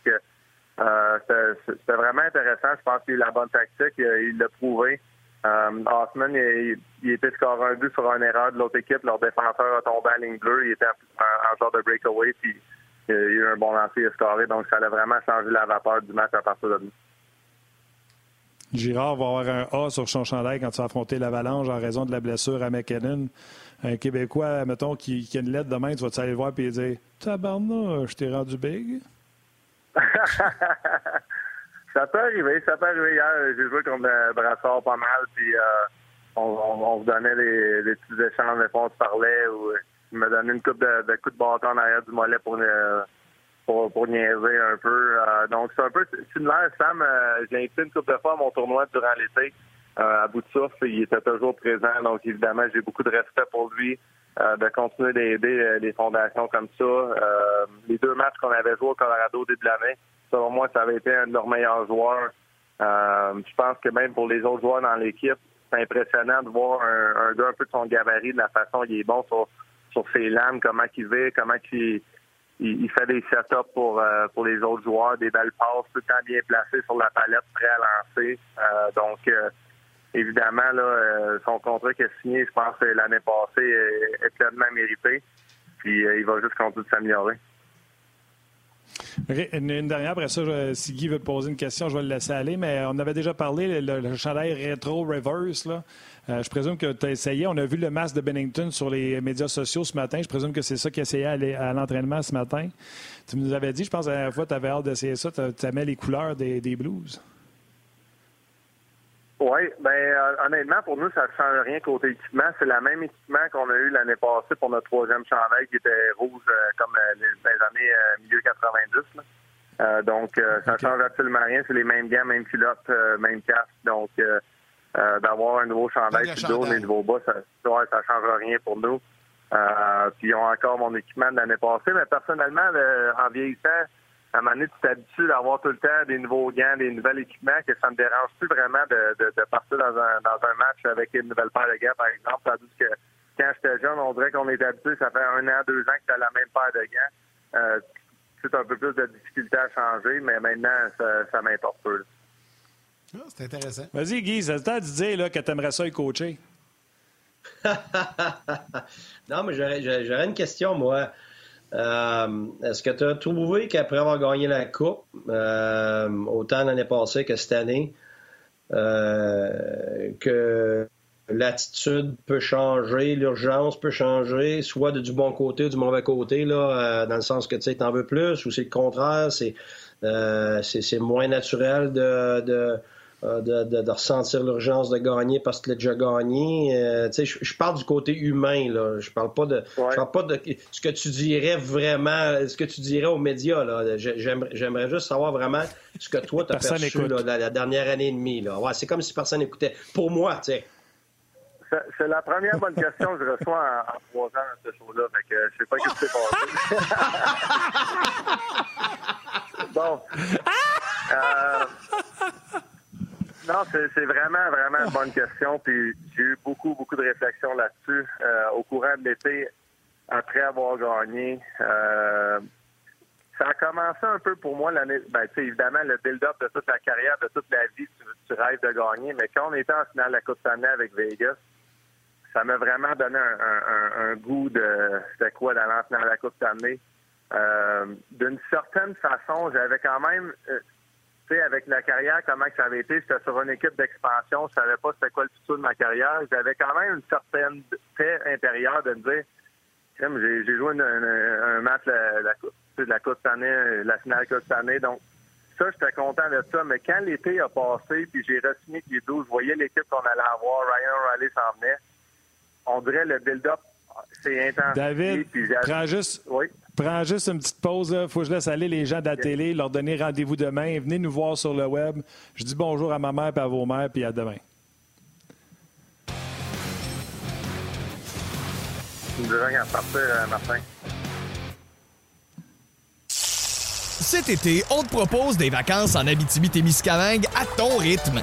euh, c'était vraiment intéressant. Je pense qu'il a eu la bonne tactique. Il l'a prouvé. Euh, Osman, il, il, était score un but sur une erreur de l'autre équipe. Leur défenseur a tombé à ligne bleue. Il était en, genre de breakaway. Puis il y a eu un bon lancer, il a. Donc, ça a vraiment changé la vapeur du match à partir de là. Girard va avoir un A sur son chandail quand tu vas affronter l'Avalanche en raison de la blessure à McKinnon. Un Québécois, mettons, qui, a une lettre demain, tu vas aller le voir et dire Tabarnouche, je t'ai rendu big? Ça peut arriver, ça peut arriver. Hier, j'ai joué contre le Brassard pas mal, puis euh, on, on, vous donnait des, des petits échanges, des fois on se parlait, ou il me donnait une coupe de, de coups de bâton en arrière du mollet pour, euh, pour, pour niaiser un peu. Euh, donc c'est un peu similaire. Sam, j'ai invité une coupe de fois à mon tournoi durant l'été. à bout de souffle, il était toujours présent, donc évidemment j'ai beaucoup de respect pour lui. de continuer d'aider les fondations comme ça. les deux matchs qu'on avait joués au Colorado début de l'année, selon moi, ça avait été un de leurs meilleurs joueurs. Euh, je pense que même pour les autres joueurs dans l'équipe, c'est impressionnant de voir un, gars un peu de son gabarit, de la façon dont il est bon sur, sur ses lames, comment il vit, comment il, il, fait des setups pour, euh, pour les autres joueurs, des belles passes, tout le temps bien placé sur la palette, prêt à lancer. Euh, donc, évidemment, là, son contrat qu'il a signé, je pense, l'année passée, est, pleinement mérité. Puis, il va juste continuer de s'améliorer. Une, dernière, après ça, si Guy veut poser une question, je vais le laisser aller, mais on avait déjà parlé, le, le chandail rétro reverse. Là. Euh, je présume que tu as essayé. On a vu le masque de Bennington sur les médias sociaux ce matin. Je présume que c'est ça qu'il essayait à, l'entraînement ce matin. Tu nous avais dit, je pense, la dernière fois, tu avais hâte d'essayer ça. Tu aimais les couleurs des, des Blues. Oui, ben euh, honnêtement, pour nous, ça ne change rien côté équipement. C'est le même équipement qu'on a eu l'année passée pour notre troisième chandail qui était rouge euh, comme euh, les, années milieu 90. donc, ça ne change absolument rien. C'est les mêmes gants, même culottes, même casque. Donc, d'avoir un nouveau chandail dos, les nouveaux bas, ça ne ça change rien pour nous. puis, ils ont encore mon équipement de l'année passée. Mais personnellement, en vieillissant, à un moment donné, tu t'habitues d'avoir tout le temps des nouveaux gants, des nouveaux équipements, que ça me dérange plus vraiment de, de, de partir dans un, dans un match avec une nouvelle paire de gants, par exemple. Tandis que quand j'étais jeune, on dirait qu'on était habitué, ça fait un an, deux ans que tu as la même paire de gants. Euh, c'est un peu plus de difficulté à changer, mais maintenant, ça, ça m'importe peu. Ah, c'est intéressant. Vas-y, Guy, c'est le temps de dire là, que tu aimerais ça y coacher? non, mais j'aurais une question, moi. Euh, est-ce que tu as trouvé qu'après avoir gagné la Coupe, euh, autant l'année passée que cette année, euh, que l'attitude peut changer, l'urgence peut changer, soit de, du bon côté ou du mauvais côté, là, dans le sens que tu en veux plus, ou c'est le contraire, c'est moins naturel de euh, de, ressentir l'urgence de gagner parce que tu l'as déjà gagné. Euh, je, parle du côté humain, là. Je parle pas de. Je parle pas de ce que tu dirais vraiment, ce que tu dirais aux médias. Là. J'aimerais, juste savoir vraiment ce que toi tu as perçu là, la, dernière année et demie. Là. Ouais, c'est comme si personne n'écoutait. Pour moi, tu sais. C'est la première bonne question que je reçois en, trois ans dans ce show-là. Fait que je sais pas ce qui s'est passé. bon. Euh, non, c'est vraiment, vraiment une bonne question. Puis j'ai eu beaucoup, beaucoup de réflexions là-dessus euh, au courant de l'été, après avoir gagné. Euh, ça a commencé un peu pour moi l'année. Ben, tu sais, évidemment, le build-up de toute la carrière, de toute la vie, tu, rêves de gagner. Mais quand on était en finale de la Coupe Stanley avec Vegas, ça m'a vraiment donné un, goût de c'était quoi d'aller en finale de la Coupe Stanley. Euh, D'une certaine façon, j'avais quand même avec la carrière, comment ça avait été, j'étais sur une équipe d'expansion, je savais pas c'était quoi le futur de ma carrière. J'avais quand même une certaine paix intérieure de me dire, j'ai joué un match la, la, de la Coupe cette année, la finale Coupe cette année, donc ça, j'étais content de ça. Mais quand l'été a passé, puis j'ai re-signé les 12, je voyais l'équipe qu'on allait avoir, Ryan Riley s'en venait, on dirait le build-up, c'est intense. David, prends juste, oui? Prends juste une petite pause. Il faut que je laisse aller les gens de la télé, leur donner rendez-vous demain. Venez nous voir sur le web. Je dis bonjour à ma mère et à vos mères, puis à demain. Euh, Cet été, on te propose des vacances en Abitibi-Témiscamingue à ton rythme.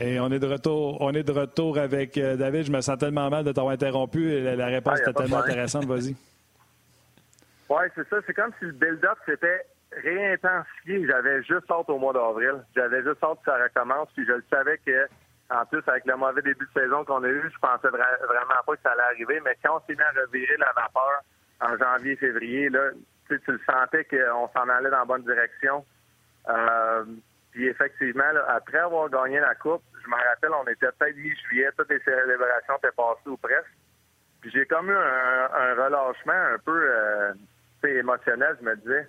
Et on est de retour, on est de retour avec euh, David. Je me sens tellement mal de t'avoir interrompu. La, la réponse Ah, a était tellement intéressante. Vas-y. Oui, c'est ça. C'est comme si le build-up s'était réintensifié. J'avais juste hâte au mois d'avril. J'avais juste hâte que ça recommence. Puis je le savais que, en plus, avec le mauvais début de saison qu'on a eu, je pensais vra- vraiment pas que ça allait arriver. Mais quand on s'est mis à revirer la vapeur en janvier, février, là, tu le sentais qu'on s'en allait dans la bonne direction. Euh, puis effectivement, là, après avoir gagné la Coupe, je me rappelle, on était peut-être mi-juillet, toutes les célébrations étaient passées ou presque. Puis j'ai comme eu un, relâchement un peu euh, émotionnel. Je me disais,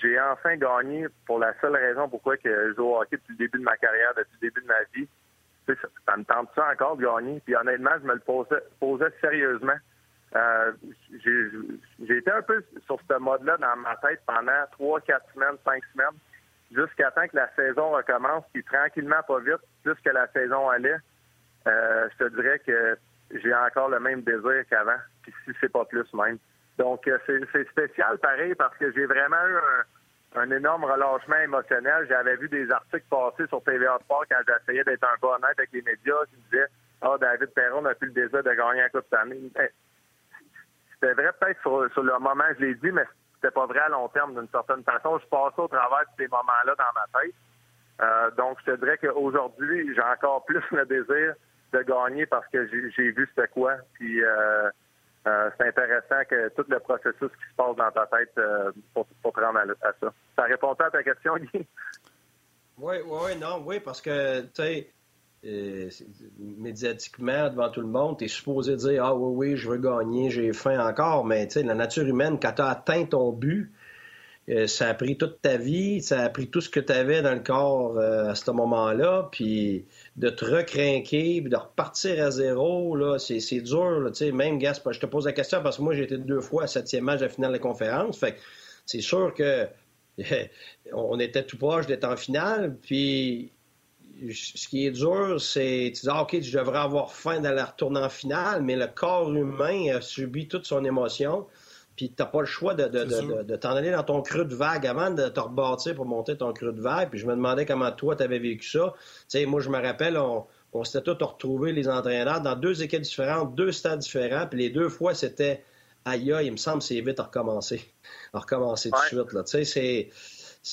j'ai enfin gagné pour la seule raison pourquoi que je joue au hockey depuis le début de ma carrière, depuis le début de ma vie. Ça, ça me tente ça encore de gagner? Puis honnêtement, je me le posais, posais sérieusement. Euh, j'ai été un peu sur ce mode-là dans ma tête pendant trois, quatre semaines, cinq semaines, jusqu'à temps que la saison recommence, puis tranquillement, pas vite, plus que la saison allait, euh, je te dirais que j'ai encore le même désir qu'avant, puis si c'est pas plus même. Donc, euh, c'est spécial pareil parce que j'ai vraiment eu un, énorme relâchement émotionnel. J'avais vu des articles passer sur TVA Sport quand j'essayais d'être un peu honnête avec les médias qui disaient Ah, David Perron n'a plus le désir de gagner la Coupe cette année. Ben, c'était vrai peut-être sur, sur le moment, je l'ai dit, mais c'était pas vrai à long terme d'une certaine façon. Je passais au travers de ces moments-là dans ma tête. Euh, donc, je te dirais qu'aujourd'hui, j'ai encore plus le désir de gagner parce que j'ai vu c'était quoi. Puis, euh, euh, c'est intéressant que tout le processus qui se passe dans ta tête pour, pour te à, ça. Ça répond à ta question, Guy? Oui, oui, non, oui, parce que, tu sais, euh, médiatiquement, devant tout le monde, tu es supposé dire Ah oui, oui, je veux gagner, j'ai faim encore, mais tu sais, la nature humaine, quand tu as atteint ton but, euh, ça a pris toute ta vie, ça a pris tout ce que tu avais dans le corps euh, à ce moment-là, puis de te recrinquer, puis de repartir à zéro, là, c'est c'est dur, là, tu sais, même, Gas, je te pose la question parce que moi, j'ai été deux fois à septième match de la finale de la conférence, fait que c'est sûr que on était tout proche d'être en finale, puis ce qui est dur, c'est tu dis ah, OK, je devrais avoir faim d'aller retourner en finale, mais le corps humain a subi toute son émotion. Puis t'as pas le choix de, t'en aller dans ton creux de vague avant de te rebâtir pour monter ton creux de vague. Puis je me demandais comment toi, tu avais vécu ça. Tu sais, moi, je me rappelle, on, on s'était tous retrouvés, les entraîneurs, dans deux équipes différentes, deux stades différents. Puis les deux fois, c'était aïe, il me semble que c'est vite à recommencer. À recommencer tout de suite. Là. Tu sais, c'est.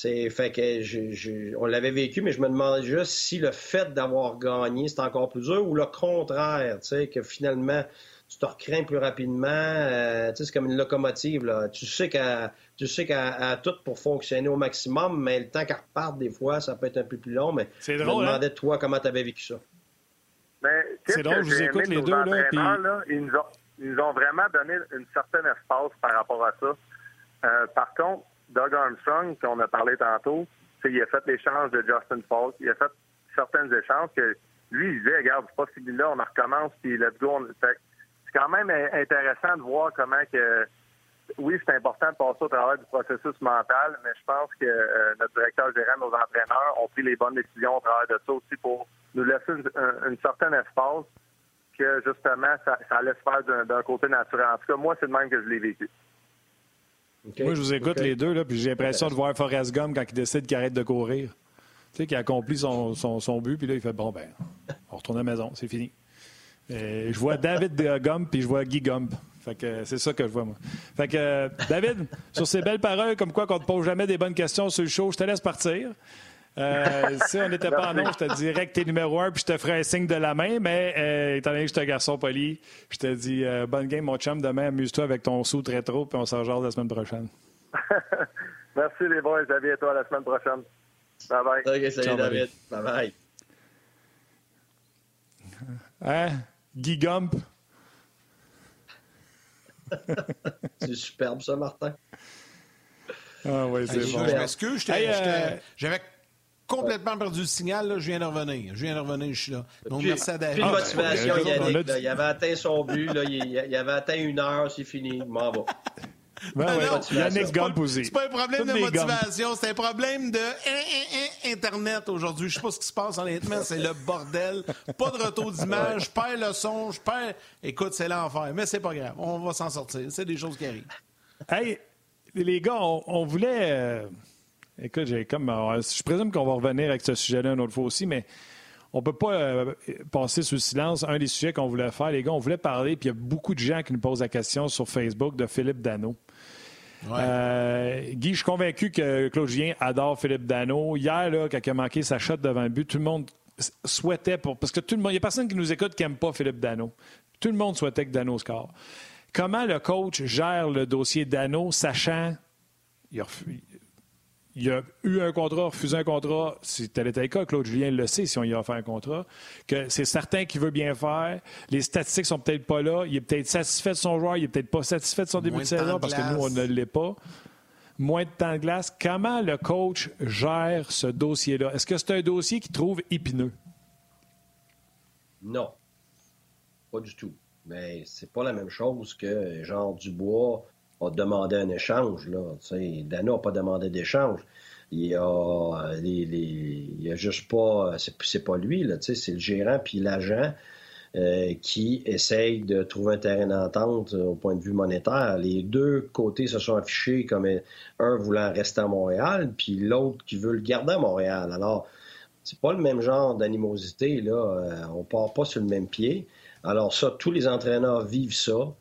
C'est fait que je- je- on l'avait vécu, mais je me demandais juste si le fait d'avoir gagné, c'est encore plus dur ou le contraire, tu sais, que finalement tu te recrains plus rapidement. euh, tu sais, c'est comme une locomotive. Là. Tu sais qu'à tu sais qu'à tout pour fonctionner au maximum, mais le temps qu'elle reparte, des fois, ça peut être un peu plus long. Mais C'est je me hein? demandais, toi, comment tu avais vécu ça? Ben, C'est drôle, je vous écoute les de deux, là, entraîneurs, puis- là, ils, nous ont, ils nous ont vraiment donné une certaine espace par rapport à ça. Euh, par contre, Doug Armstrong, qu'on a parlé tantôt, il a fait l'échange de Justin Falk, il a fait certains échanges que lui, il disait, regarde, c'est pas fini là, on en recommence, puis let's go. C'est quand même in- intéressant de voir comment que oui, c'est important de passer au travers du processus mental, mais je pense que euh, notre directeur général, nos entraîneurs ont pris les bonnes décisions au travers de ça aussi pour nous laisser une, un- une certaine espace que justement ça, ça laisse faire d'un côté naturel. En tout cas, moi, c'est le même que je l'ai vécu. Moi, je vous écoute les deux, là, puis j'ai l'impression de voir Forrest Gump quand il décide qu'il arrête de courir. Tu sais, qu'il accomplit son, son, son but, puis là, il fait bon, ben, on retourne à la maison, c'est fini. Et je vois David Gump, puis je vois Guy Gump. Fait que c'est ça que je vois, moi. Fait que, euh, David, sur ces belles paroles, comme quoi qu'on te pose jamais des bonnes questions sur le show, je te laisse partir. Euh, si on n'était pas en nom, je te dirais que t'es numéro un, puis je te ferais un signe de la main, mais euh, étant donné que je suis un garçon poli, je te dis euh, bonne game, mon chum. Demain, amuse-toi avec ton sou très trop, puis on s'en jase la semaine prochaine. Merci les boys, et toi, à la semaine prochaine. Bye bye. OK, salut Ciao, David. Bye bye. Hein? Guy Gump? C'est superbe, ça, Martin. Ah oui, c'est bon. Je m'excuse, euh, j'avais complètement perdu le signal. Là. Je viens de revenir. Je viens de revenir, je suis là. Donc, Puis- merci à David. Plus de Ah, motivation, ben, Yannick. dit- là. Il avait atteint son but. Là. Il, il avait atteint une heure, c'est fini. M'en vais. Ben ouais, Yannick c'est pas un problème Toutes de motivation, c'est un problème de hein, hein, hein, Internet aujourd'hui. Je sais pas ce qui se passe honnêtement, c'est le bordel. Pas de retour d'image, je perds le son, je perds. Écoute, c'est l'enfer, mais c'est pas grave. On va s'en sortir. C'est des choses qui arrivent. Hey, les gars, on, on voulait. euh, écoute, j'ai comme. euh, je présume qu'on va revenir avec ce sujet-là une autre fois aussi, mais on peut pas euh, passer sous le silence. Un des sujets qu'on voulait faire, les gars, on voulait parler, puis il y a beaucoup de gens qui nous posent la question sur Facebook de Philippe Dano. Euh, Guy, je suis convaincu que Claude Julien adore Philippe Dano. Hier, là, quand il a manqué sa shot devant le but, tout le monde souhaitait, pour, parce que tout le monde, il n'y a personne qui nous écoute qui n'aime pas Philippe Dano. Tout le monde souhaitait que Dano score. Comment le coach gère le dossier Dano, sachant il a, il a eu un contrat, refusé un contrat, si tel était le cas, Claude Julien le sait si on y a fait un contrat, que c'est certain qu'il veut bien faire, les statistiques sont peut-être pas là, il est peut-être satisfait de son joueur, il est peut-être pas satisfait de son début Moins de saison de parce que nous, on ne l'est pas. Moins de temps de glace. Comment le coach gère ce dossier-là? Est-ce que c'est un dossier qu'il trouve épineux? Non. Pas du tout. Mais c'est pas la même chose que Jean Dubois a demandé un échange. Là. Dano n'a pas demandé d'échange. Il a, euh, a juste pas. C'est, c'est pas lui, c'est le gérant puis l'agent euh, qui essaye de trouver un terrain d'entente euh, au point de vue monétaire. Les deux côtés se sont affichés comme un voulant rester à Montréal, puis l'autre qui veut le garder à Montréal. Alors, c'est pas le même genre d'animosité, là. Euh, on part pas sur le même pied. Alors ça, tous les entraîneurs vivent ça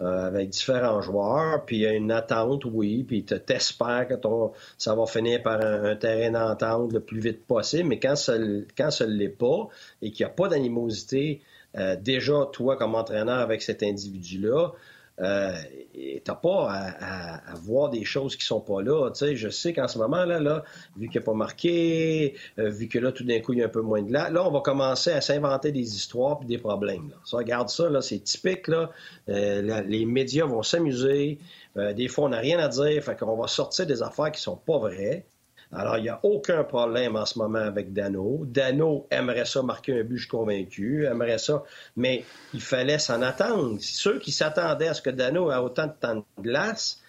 euh, avec différents joueurs, puis il y a une attente, oui, puis tu t'espères que ton, ça va finir par un, terrain d'entente le plus vite possible, mais quand ça ne l'est pas et qu'il n'y a pas d'animosité, euh, déjà, toi, comme entraîneur avec cet individu-là, euh, et t'as pas à, voir des choses qui sont pas là. Tu sais, je sais qu'en ce moment là, vu qu'il n'a pas marqué, euh, vu que là tout d'un coup il y a un peu moins de là, là on va commencer à s'inventer des histoires puis des problèmes. Ça, regarde ça là, c'est typique là. Euh, les médias vont s'amuser. Des fois on n'a rien à dire, fait qu'on va sortir des affaires qui sont pas vraies. Alors, il n'y a aucun problème en ce moment avec Dano. Dano aimerait ça marquer un but, je suis convaincu, aimerait ça, mais il fallait s'en attendre. Ceux qui s'attendaient à ce que Dano ait autant de temps de glace,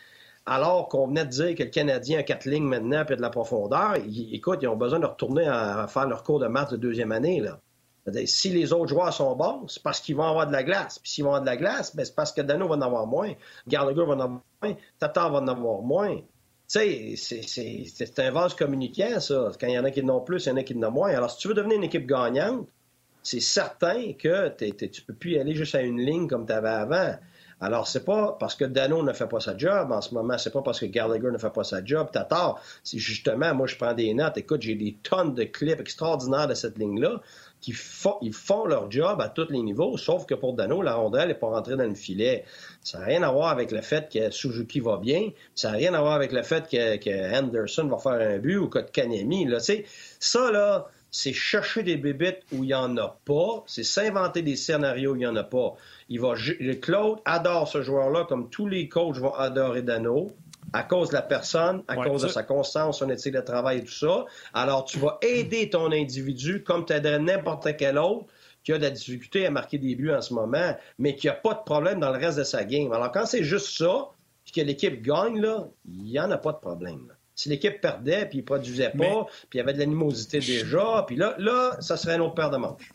alors qu'on venait de dire que le Canadien a quatre lignes maintenant puis de la profondeur, ils- écoute, ils ont besoin de retourner à, faire leur cours de maths de deuxième année. Là. Si les autres joueurs sont bons, c'est parce qu'ils vont avoir de la glace. Puis s'ils vont avoir de la glace, ben, c'est parce que Dano va en avoir moins, Gallagher va en avoir moins, Tatar va en avoir moins. Sais, c'est- un vase communicant, ça. Quand il y en a qui en ont plus, il y en a qui en ont moins. Alors, si tu veux devenir une équipe gagnante, c'est certain que tu peux plus aller juste à une ligne comme tu avais avant. Alors, c'est pas parce que Dano ne fait pas sa job en ce moment, c'est pas parce que Gallagher ne fait pas sa job, t'as tort. C'est justement, moi, je prends des notes. Écoute, j'ai des tonnes de clips extraordinaires de cette ligne-là ils font leur job à tous les niveaux, sauf que pour Dano, la rondelle n'est pas rentrée dans le filet. Ça n'a rien à voir avec le fait que Suzuki va bien, ça n'a rien à voir avec le fait que, Anderson va faire un but ou que Kanemi. Là, ça, là, c'est chercher des bébites où il n'y en a pas, c'est s'inventer des scénarios où il n'y en a pas. Il va, Claude adore ce joueur-là, comme tous les coachs vont adorer Dano, à cause de la personne, à Ouais, cause de ça- sa constance, son éthique de travail et tout ça. Alors, tu vas aider ton individu comme tu aiderais n'importe quel autre qui a de la difficulté à marquer des buts en ce moment, mais qui n'a pas de problème dans le reste de sa game. Alors, quand c'est juste ça, puis que l'équipe gagne, là, il n'y en a pas de problème. là. Si l'équipe perdait, puis il produisait pas, Mais- puis il y avait de l'animosité déjà, puis là, là, ça serait un autre paire de manches.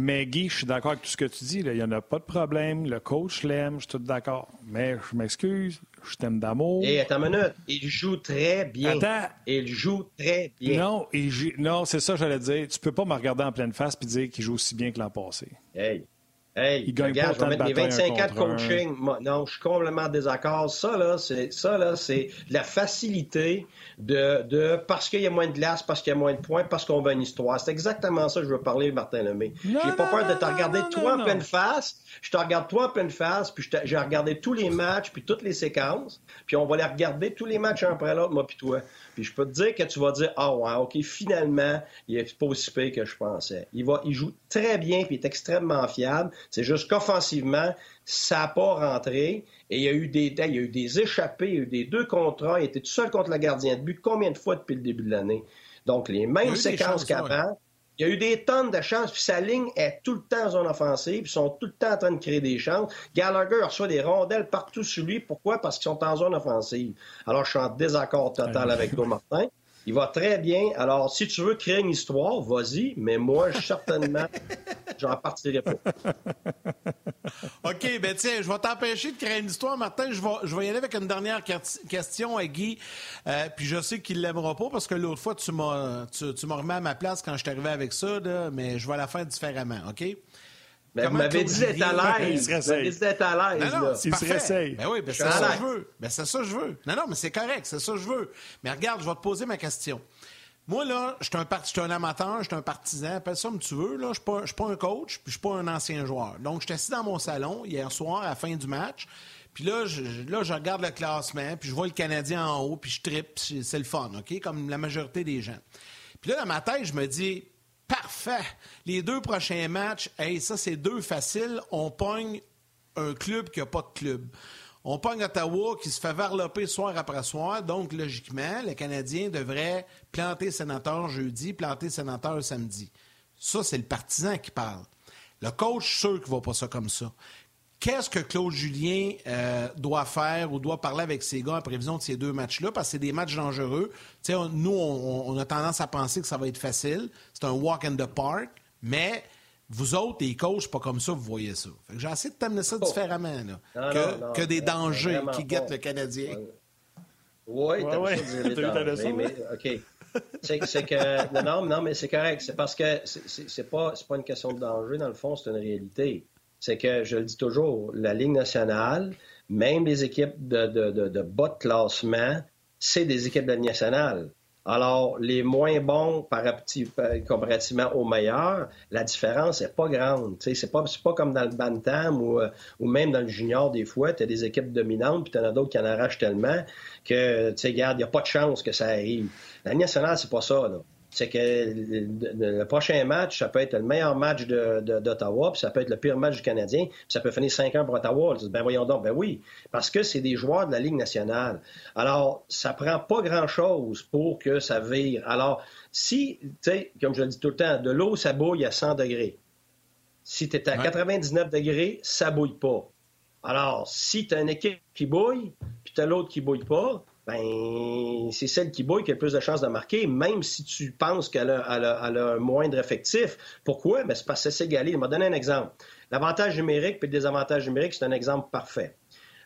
Mais Guy, je suis d'accord avec tout ce que tu dis. là. Il n'y en a pas de problème. Le coach l'aime, je suis tout d'accord. Mais je m'excuse, je t'aime d'amour. Et attends une minute, il joue très bien. Attends. Il joue très bien. Non, il joue- non c'est ça que j'allais dire. Tu peux pas me regarder en pleine face et dire qu'il joue aussi bien que l'an passé. Hey, Hey, il gagne regarde, je vais mettre mes 25 ans de coaching. non, je suis complètement en désaccord. Ça, là, c'est, ça, là, c'est la facilité de, de parce qu'il y a moins de glace, parce qu'il y a moins de points, parce qu'on veut une histoire. C'est exactement ça que je veux parler, Martin Lemay. J'ai pas peur de te regarder toi en pleine face. Je te regarde toi en pleine face, puis j'ai regardé tous les matchs, puis toutes les séquences, puis on va les regarder tous les matchs un après l'autre, moi puis toi. Puis je peux te dire que tu vas dire, ah ouais, ok, finalement, il est pas aussi pire que je pensais. Il va, il joue très bien, puis il est extrêmement fiable. C'est juste qu'offensivement, ça n'a pas rentré. Et il y a eu des, il y a eu des échappées, il y a eu des deux contrats. Il était tout seul contre le gardien de but. Combien de fois depuis le début de l'année? Donc, les mêmes séquences qu'avant. Il y a eu des tonnes de chances, puis sa ligne est tout le temps en zone offensive, ils sont tout le temps en train de créer des chances. Gallagher reçoit des rondelles partout sur lui. Pourquoi? Parce qu'ils sont en zone offensive. Alors, je suis en désaccord total avec toi, Martin. Il va très bien. Alors, si tu veux créer une histoire, vas-y, mais moi, certainement, j'en partirai pas. OK, ben tiens, je vais t'empêcher de créer une histoire, Martin. Je vais, je vais y aller avec une dernière question à Guy. Euh, puis je sais qu'il ne l'aimera pas parce que l'autre fois, tu m'as, tu, tu m'as remis à ma place quand je suis arrivé avec ça, mais je vais la faire différemment, OK? Ben, vous m'avez dit d'être à l'aise. Vous m'avez dit d'être à l'aise. Non, non, il se réessaye. Ben oui, ben c'est ça que je veux. Ben c'est ça que je veux. Non, non, mais c'est correct, c'est ça que je veux. Mais regarde, je vais te poser ma question. Moi, là, je suis un, un amateur, je suis un partisan, appelle ça comme tu veux. Là. Je ne suis pas un coach, puis je suis pas un ancien joueur. Donc, je suis assis dans mon salon hier soir, à la fin du match. Puis là je, là, je regarde le classement, puis je vois le Canadien en haut, puis je tripe, c'est le fun, OK? Comme la majorité des gens. Puis là, dans ma tête, je me dis, Parfait. Les deux prochains matchs, hey, ça, c'est deux faciles. On pogne un club qui n'a pas de club. On pogne Ottawa qui se fait varloper soir après soir. Donc, logiquement, le Canadien devrait planter sénateur jeudi, planter sénateur samedi. Ça, c'est le partisan qui parle. Le coach, sûr qu'il ne va pas ça comme ça. Qu'est-ce que Claude Julien euh, doit faire ou doit parler avec ses gars en prévision de ces deux matchs-là? Parce que c'est des matchs dangereux. nous, on, a tendance à penser que ça va être facile. C'est un walk in the park. Mais vous autres, les coachs, pas comme ça, vous voyez ça. j'ai essayé de t'amener ça oh. différemment, que, des dangers qui guettent le Canadien. Oui, t'as ouais, ouais. mais, OK. C'est que. Non, non, mais c'est correct. C'est parce que c'est pas, pas une question de danger, dans le fond, c'est une réalité c'est que, je le dis toujours, la Ligue nationale, même les équipes de, bas de classement, c'est des équipes de la Ligue nationale. Alors, les moins bons par, comparativement aux meilleurs, la différence n'est pas grande. C'est pas, pas comme dans le Bantam ou, euh, ou même dans le junior, des fois, tu as des équipes dominantes, puis tu en as d'autres qui en arrachent tellement que, tu sais, regarde, il n'y a pas de chance que ça arrive. La nationale, c'est pas ça. Là c'est que le, prochain match, ça peut être le meilleur match d'Ottawa, puis ça peut être le pire match du Canadien, puis ça peut finir 5 ans pour Ottawa. Ben voyons donc, ben oui, parce que c'est des joueurs de la Ligue nationale. Alors, ça prend pas grand-chose pour que ça vire. Alors, si, tu sais, comme je le dis tout le temps, de l'eau, ça bouille à 100 degrés. Si tu es à 99 degrés, ça bouille pas. Alors, si tu as une équipe qui bouille, puis tu as l'autre qui bouille pas, ben, c'est celle qui bouille qui a le plus de chances de marquer, même si tu penses qu'elle a, un moindre effectif. Pourquoi? Ben, c'est parce que c'est égalé. Je vais donner un exemple. L'avantage numérique puis le désavantage numérique, c'est un exemple parfait.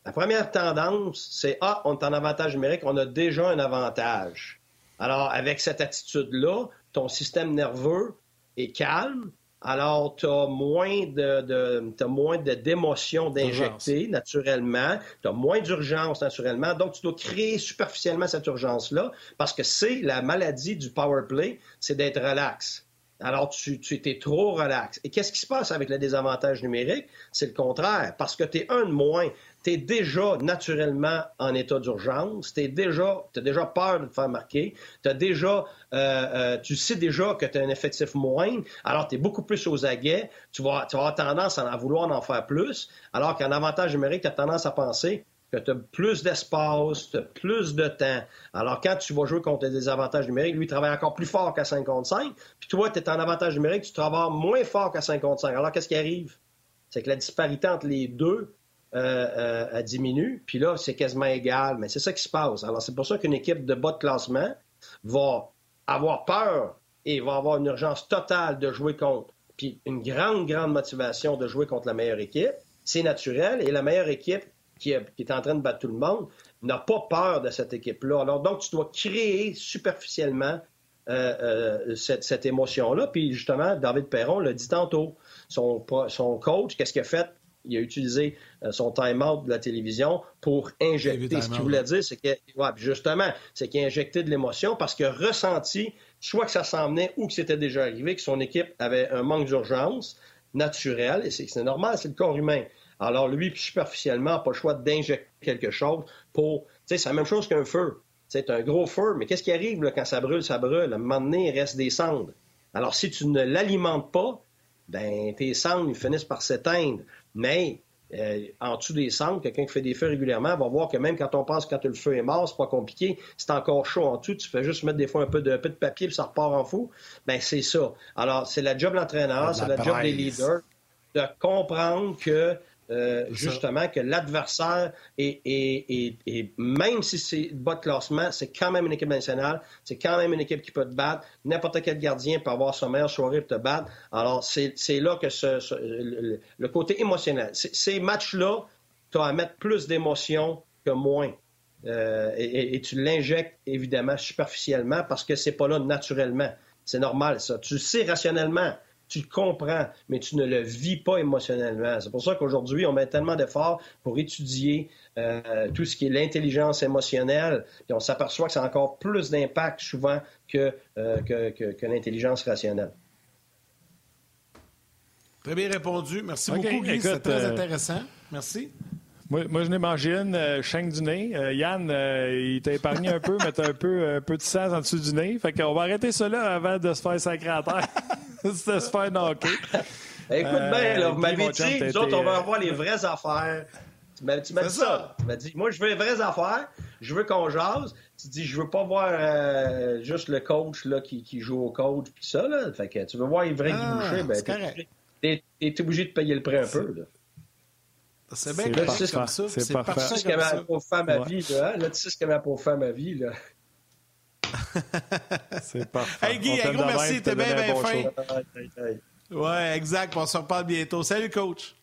La première tendance, c'est Ah, on est en avantage numérique, on a déjà un avantage. Alors, avec cette attitude-là, ton système nerveux est calme, alors, tu as moins de, moins d'émotions d'injecter naturellement, tu as moins d'urgence naturellement, donc tu dois créer superficiellement cette urgence-là parce que c'est la maladie du power play, c'est d'être relax. Alors, tu, tu étais trop relax. Et qu'est-ce qui se passe avec le désavantage numérique? C'est le contraire, parce que tu es un de moins tu es déjà naturellement en état d'urgence, tu as déjà peur de te faire marquer, as déjà, euh, euh, tu sais déjà que tu as un effectif moindre, alors tu es beaucoup plus aux aguets, tu vas, tu vas avoir tendance à en vouloir en faire plus, alors qu'en avantage numérique, tu as tendance à penser que tu as plus d'espace, tu as plus de temps. Alors, quand tu vas jouer contre des avantages numériques, lui, il travaille encore plus fort qu'à 55, puis toi, tu es en avantage numérique, tu travailles moins fort qu'à 55. Alors, qu'est-ce qui arrive? C'est que la disparité entre les deux euh, euh, diminue, puis là, c'est quasiment égal. Mais c'est ça qui se passe. Alors, c'est pour ça qu'une équipe de bas de classement va avoir peur et va avoir une urgence totale de jouer contre, puis une grande, grande motivation de jouer contre la meilleure équipe. C'est naturel. Et la meilleure équipe qui est, en train de battre tout le monde n'a pas peur de cette équipe-là. Alors, donc, tu dois créer superficiellement cette, cette émotion-là. Puis justement, David Perron l'a dit tantôt. Son, son coach, qu'est-ce qu'il a fait? Il a utilisé euh, son time-out de la télévision pour injecter. Ce qu'il voulait dire, c'est que, ouais, justement, c'est qu'il a injecté de l'émotion parce qu'il a ressenti, soit que ça s'en venait ou que c'était déjà arrivé, que son équipe avait un manque d'urgence naturel, et c'est normal, c'est le corps humain. Alors lui, superficiellement, n'a pas le choix d'injecter quelque chose pour... Tu sais, c'est la même chose qu'un feu. C'est un gros feu, mais qu'est-ce qui arrive quand ça brûle, ça brûle? À un moment donné, il reste des cendres. Alors, si tu ne l'alimentes pas, ben tes cendres ils finissent par s'éteindre. Mais euh, en dessous des cendres, quelqu'un qui fait des feux régulièrement va voir que même quand on pense que quand le feu est mort, c'est pas compliqué. C'est encore chaud en dessous, tu fais juste mettre des fois un peu de, peu de papier puis ça repart en fou. Ben c'est ça. Alors, c'est la job de l'entraîneur, c'est la job des leaders de comprendre que euh, justement que l'adversaire est, même si c'est bas de classement, c'est quand même une équipe nationale, c'est quand même une équipe qui peut te battre. N'importe quel gardien peut avoir sa meilleure soirée pour te battre. Alors, c'est là que le, côté émotionnel. Ces matchs-là, tu as à mettre plus d'émotion que moins. Euh, et, tu l'injectes évidemment superficiellement parce que c'est pas là naturellement. C'est normal, ça. Tu sais rationnellement tu le comprends, mais tu ne le vis pas émotionnellement. C'est pour ça qu'aujourd'hui, on met tellement d'efforts pour étudier euh, tout ce qui est l'intelligence émotionnelle, et on s'aperçoit que ça a encore plus d'impact souvent que, euh, que, l'intelligence rationnelle. Très bien répondu. Merci beaucoup, Guy. C'est très euh, intéressant. Merci. Moi, je n'ai mangé une euh, chaîne du nez. Yann, il t'a épargné un peu, mais t'as un peu, un peu de sang en dessous du nez. Fait qu'on va arrêter cela avant de se faire sacrer à terre. C'était super knocké. Écoute bien, là, vous m'avez dit, nous autres, on va avoir les vraies affaires. Tu m'as dit ça. Tu m'as dit, moi, je veux les vraies affaires, je veux qu'on jase. Tu dis, je veux pas voir euh, juste le coach là, qui, qui joue au coach, puis ça. Là. Fait que tu veux voir les vrais ah, Guy ben, t'es es, obligé de payer le prix un peu. Là. C'est bien comme ça. C'est parfait. Tu sais ce qu'elle m'a pour femme à vie. Là, tu sais ce qu'elle m'a pour femme à vie. Là. C'est parfait. Hey Guy, un gros merci, t'es bien, bien fin. Ouais, exact. On se reparle bientôt. Salut, coach.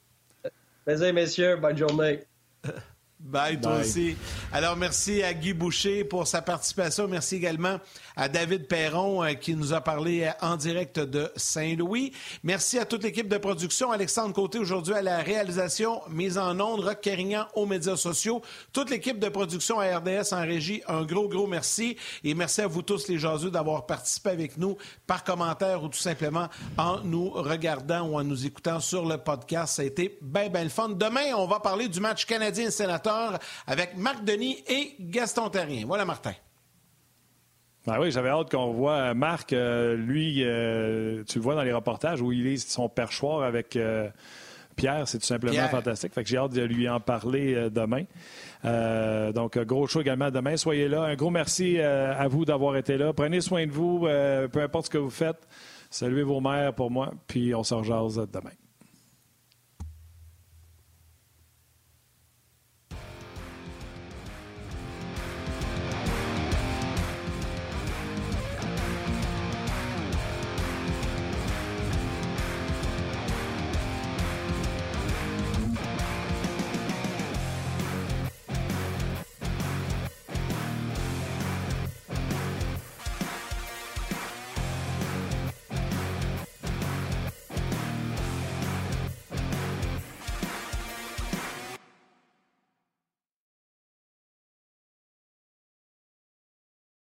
Plaisir, messieurs. Bonne journée. Bye, toi aussi. Alors, merci à Guy Boucher pour sa participation. Merci également à David Perron euh, qui nous a parlé euh, en direct de Saint-Louis. Merci à toute l'équipe de production. Alexandre Côté aujourd'hui à la réalisation, mise en ondes, Rock Carignan aux médias sociaux. Toute l'équipe de production à RDS en régie, un gros, gros merci. Et merci à vous tous, les jaseux, d'avoir participé avec nous par commentaire ou tout simplement en nous regardant ou en nous écoutant sur le podcast. Ça a été bien, bien le fun. Demain, on va parler du match canadien-sénateur avec Marc Denis et Gaston Terrien. Voilà, Martin. Ben oui, j'avais hâte qu'on voit Marc, euh, lui, euh, tu le vois dans les reportages où il lit son perchoir avec euh, Pierre, c'est tout simplement fantastique. Fait que j'ai hâte de lui en parler demain. donc, gros show également demain. Soyez là. Un gros merci à vous d'avoir été là. Prenez soin de vous, peu importe ce que vous faites. Saluez vos mères pour moi, puis on se rejase demain.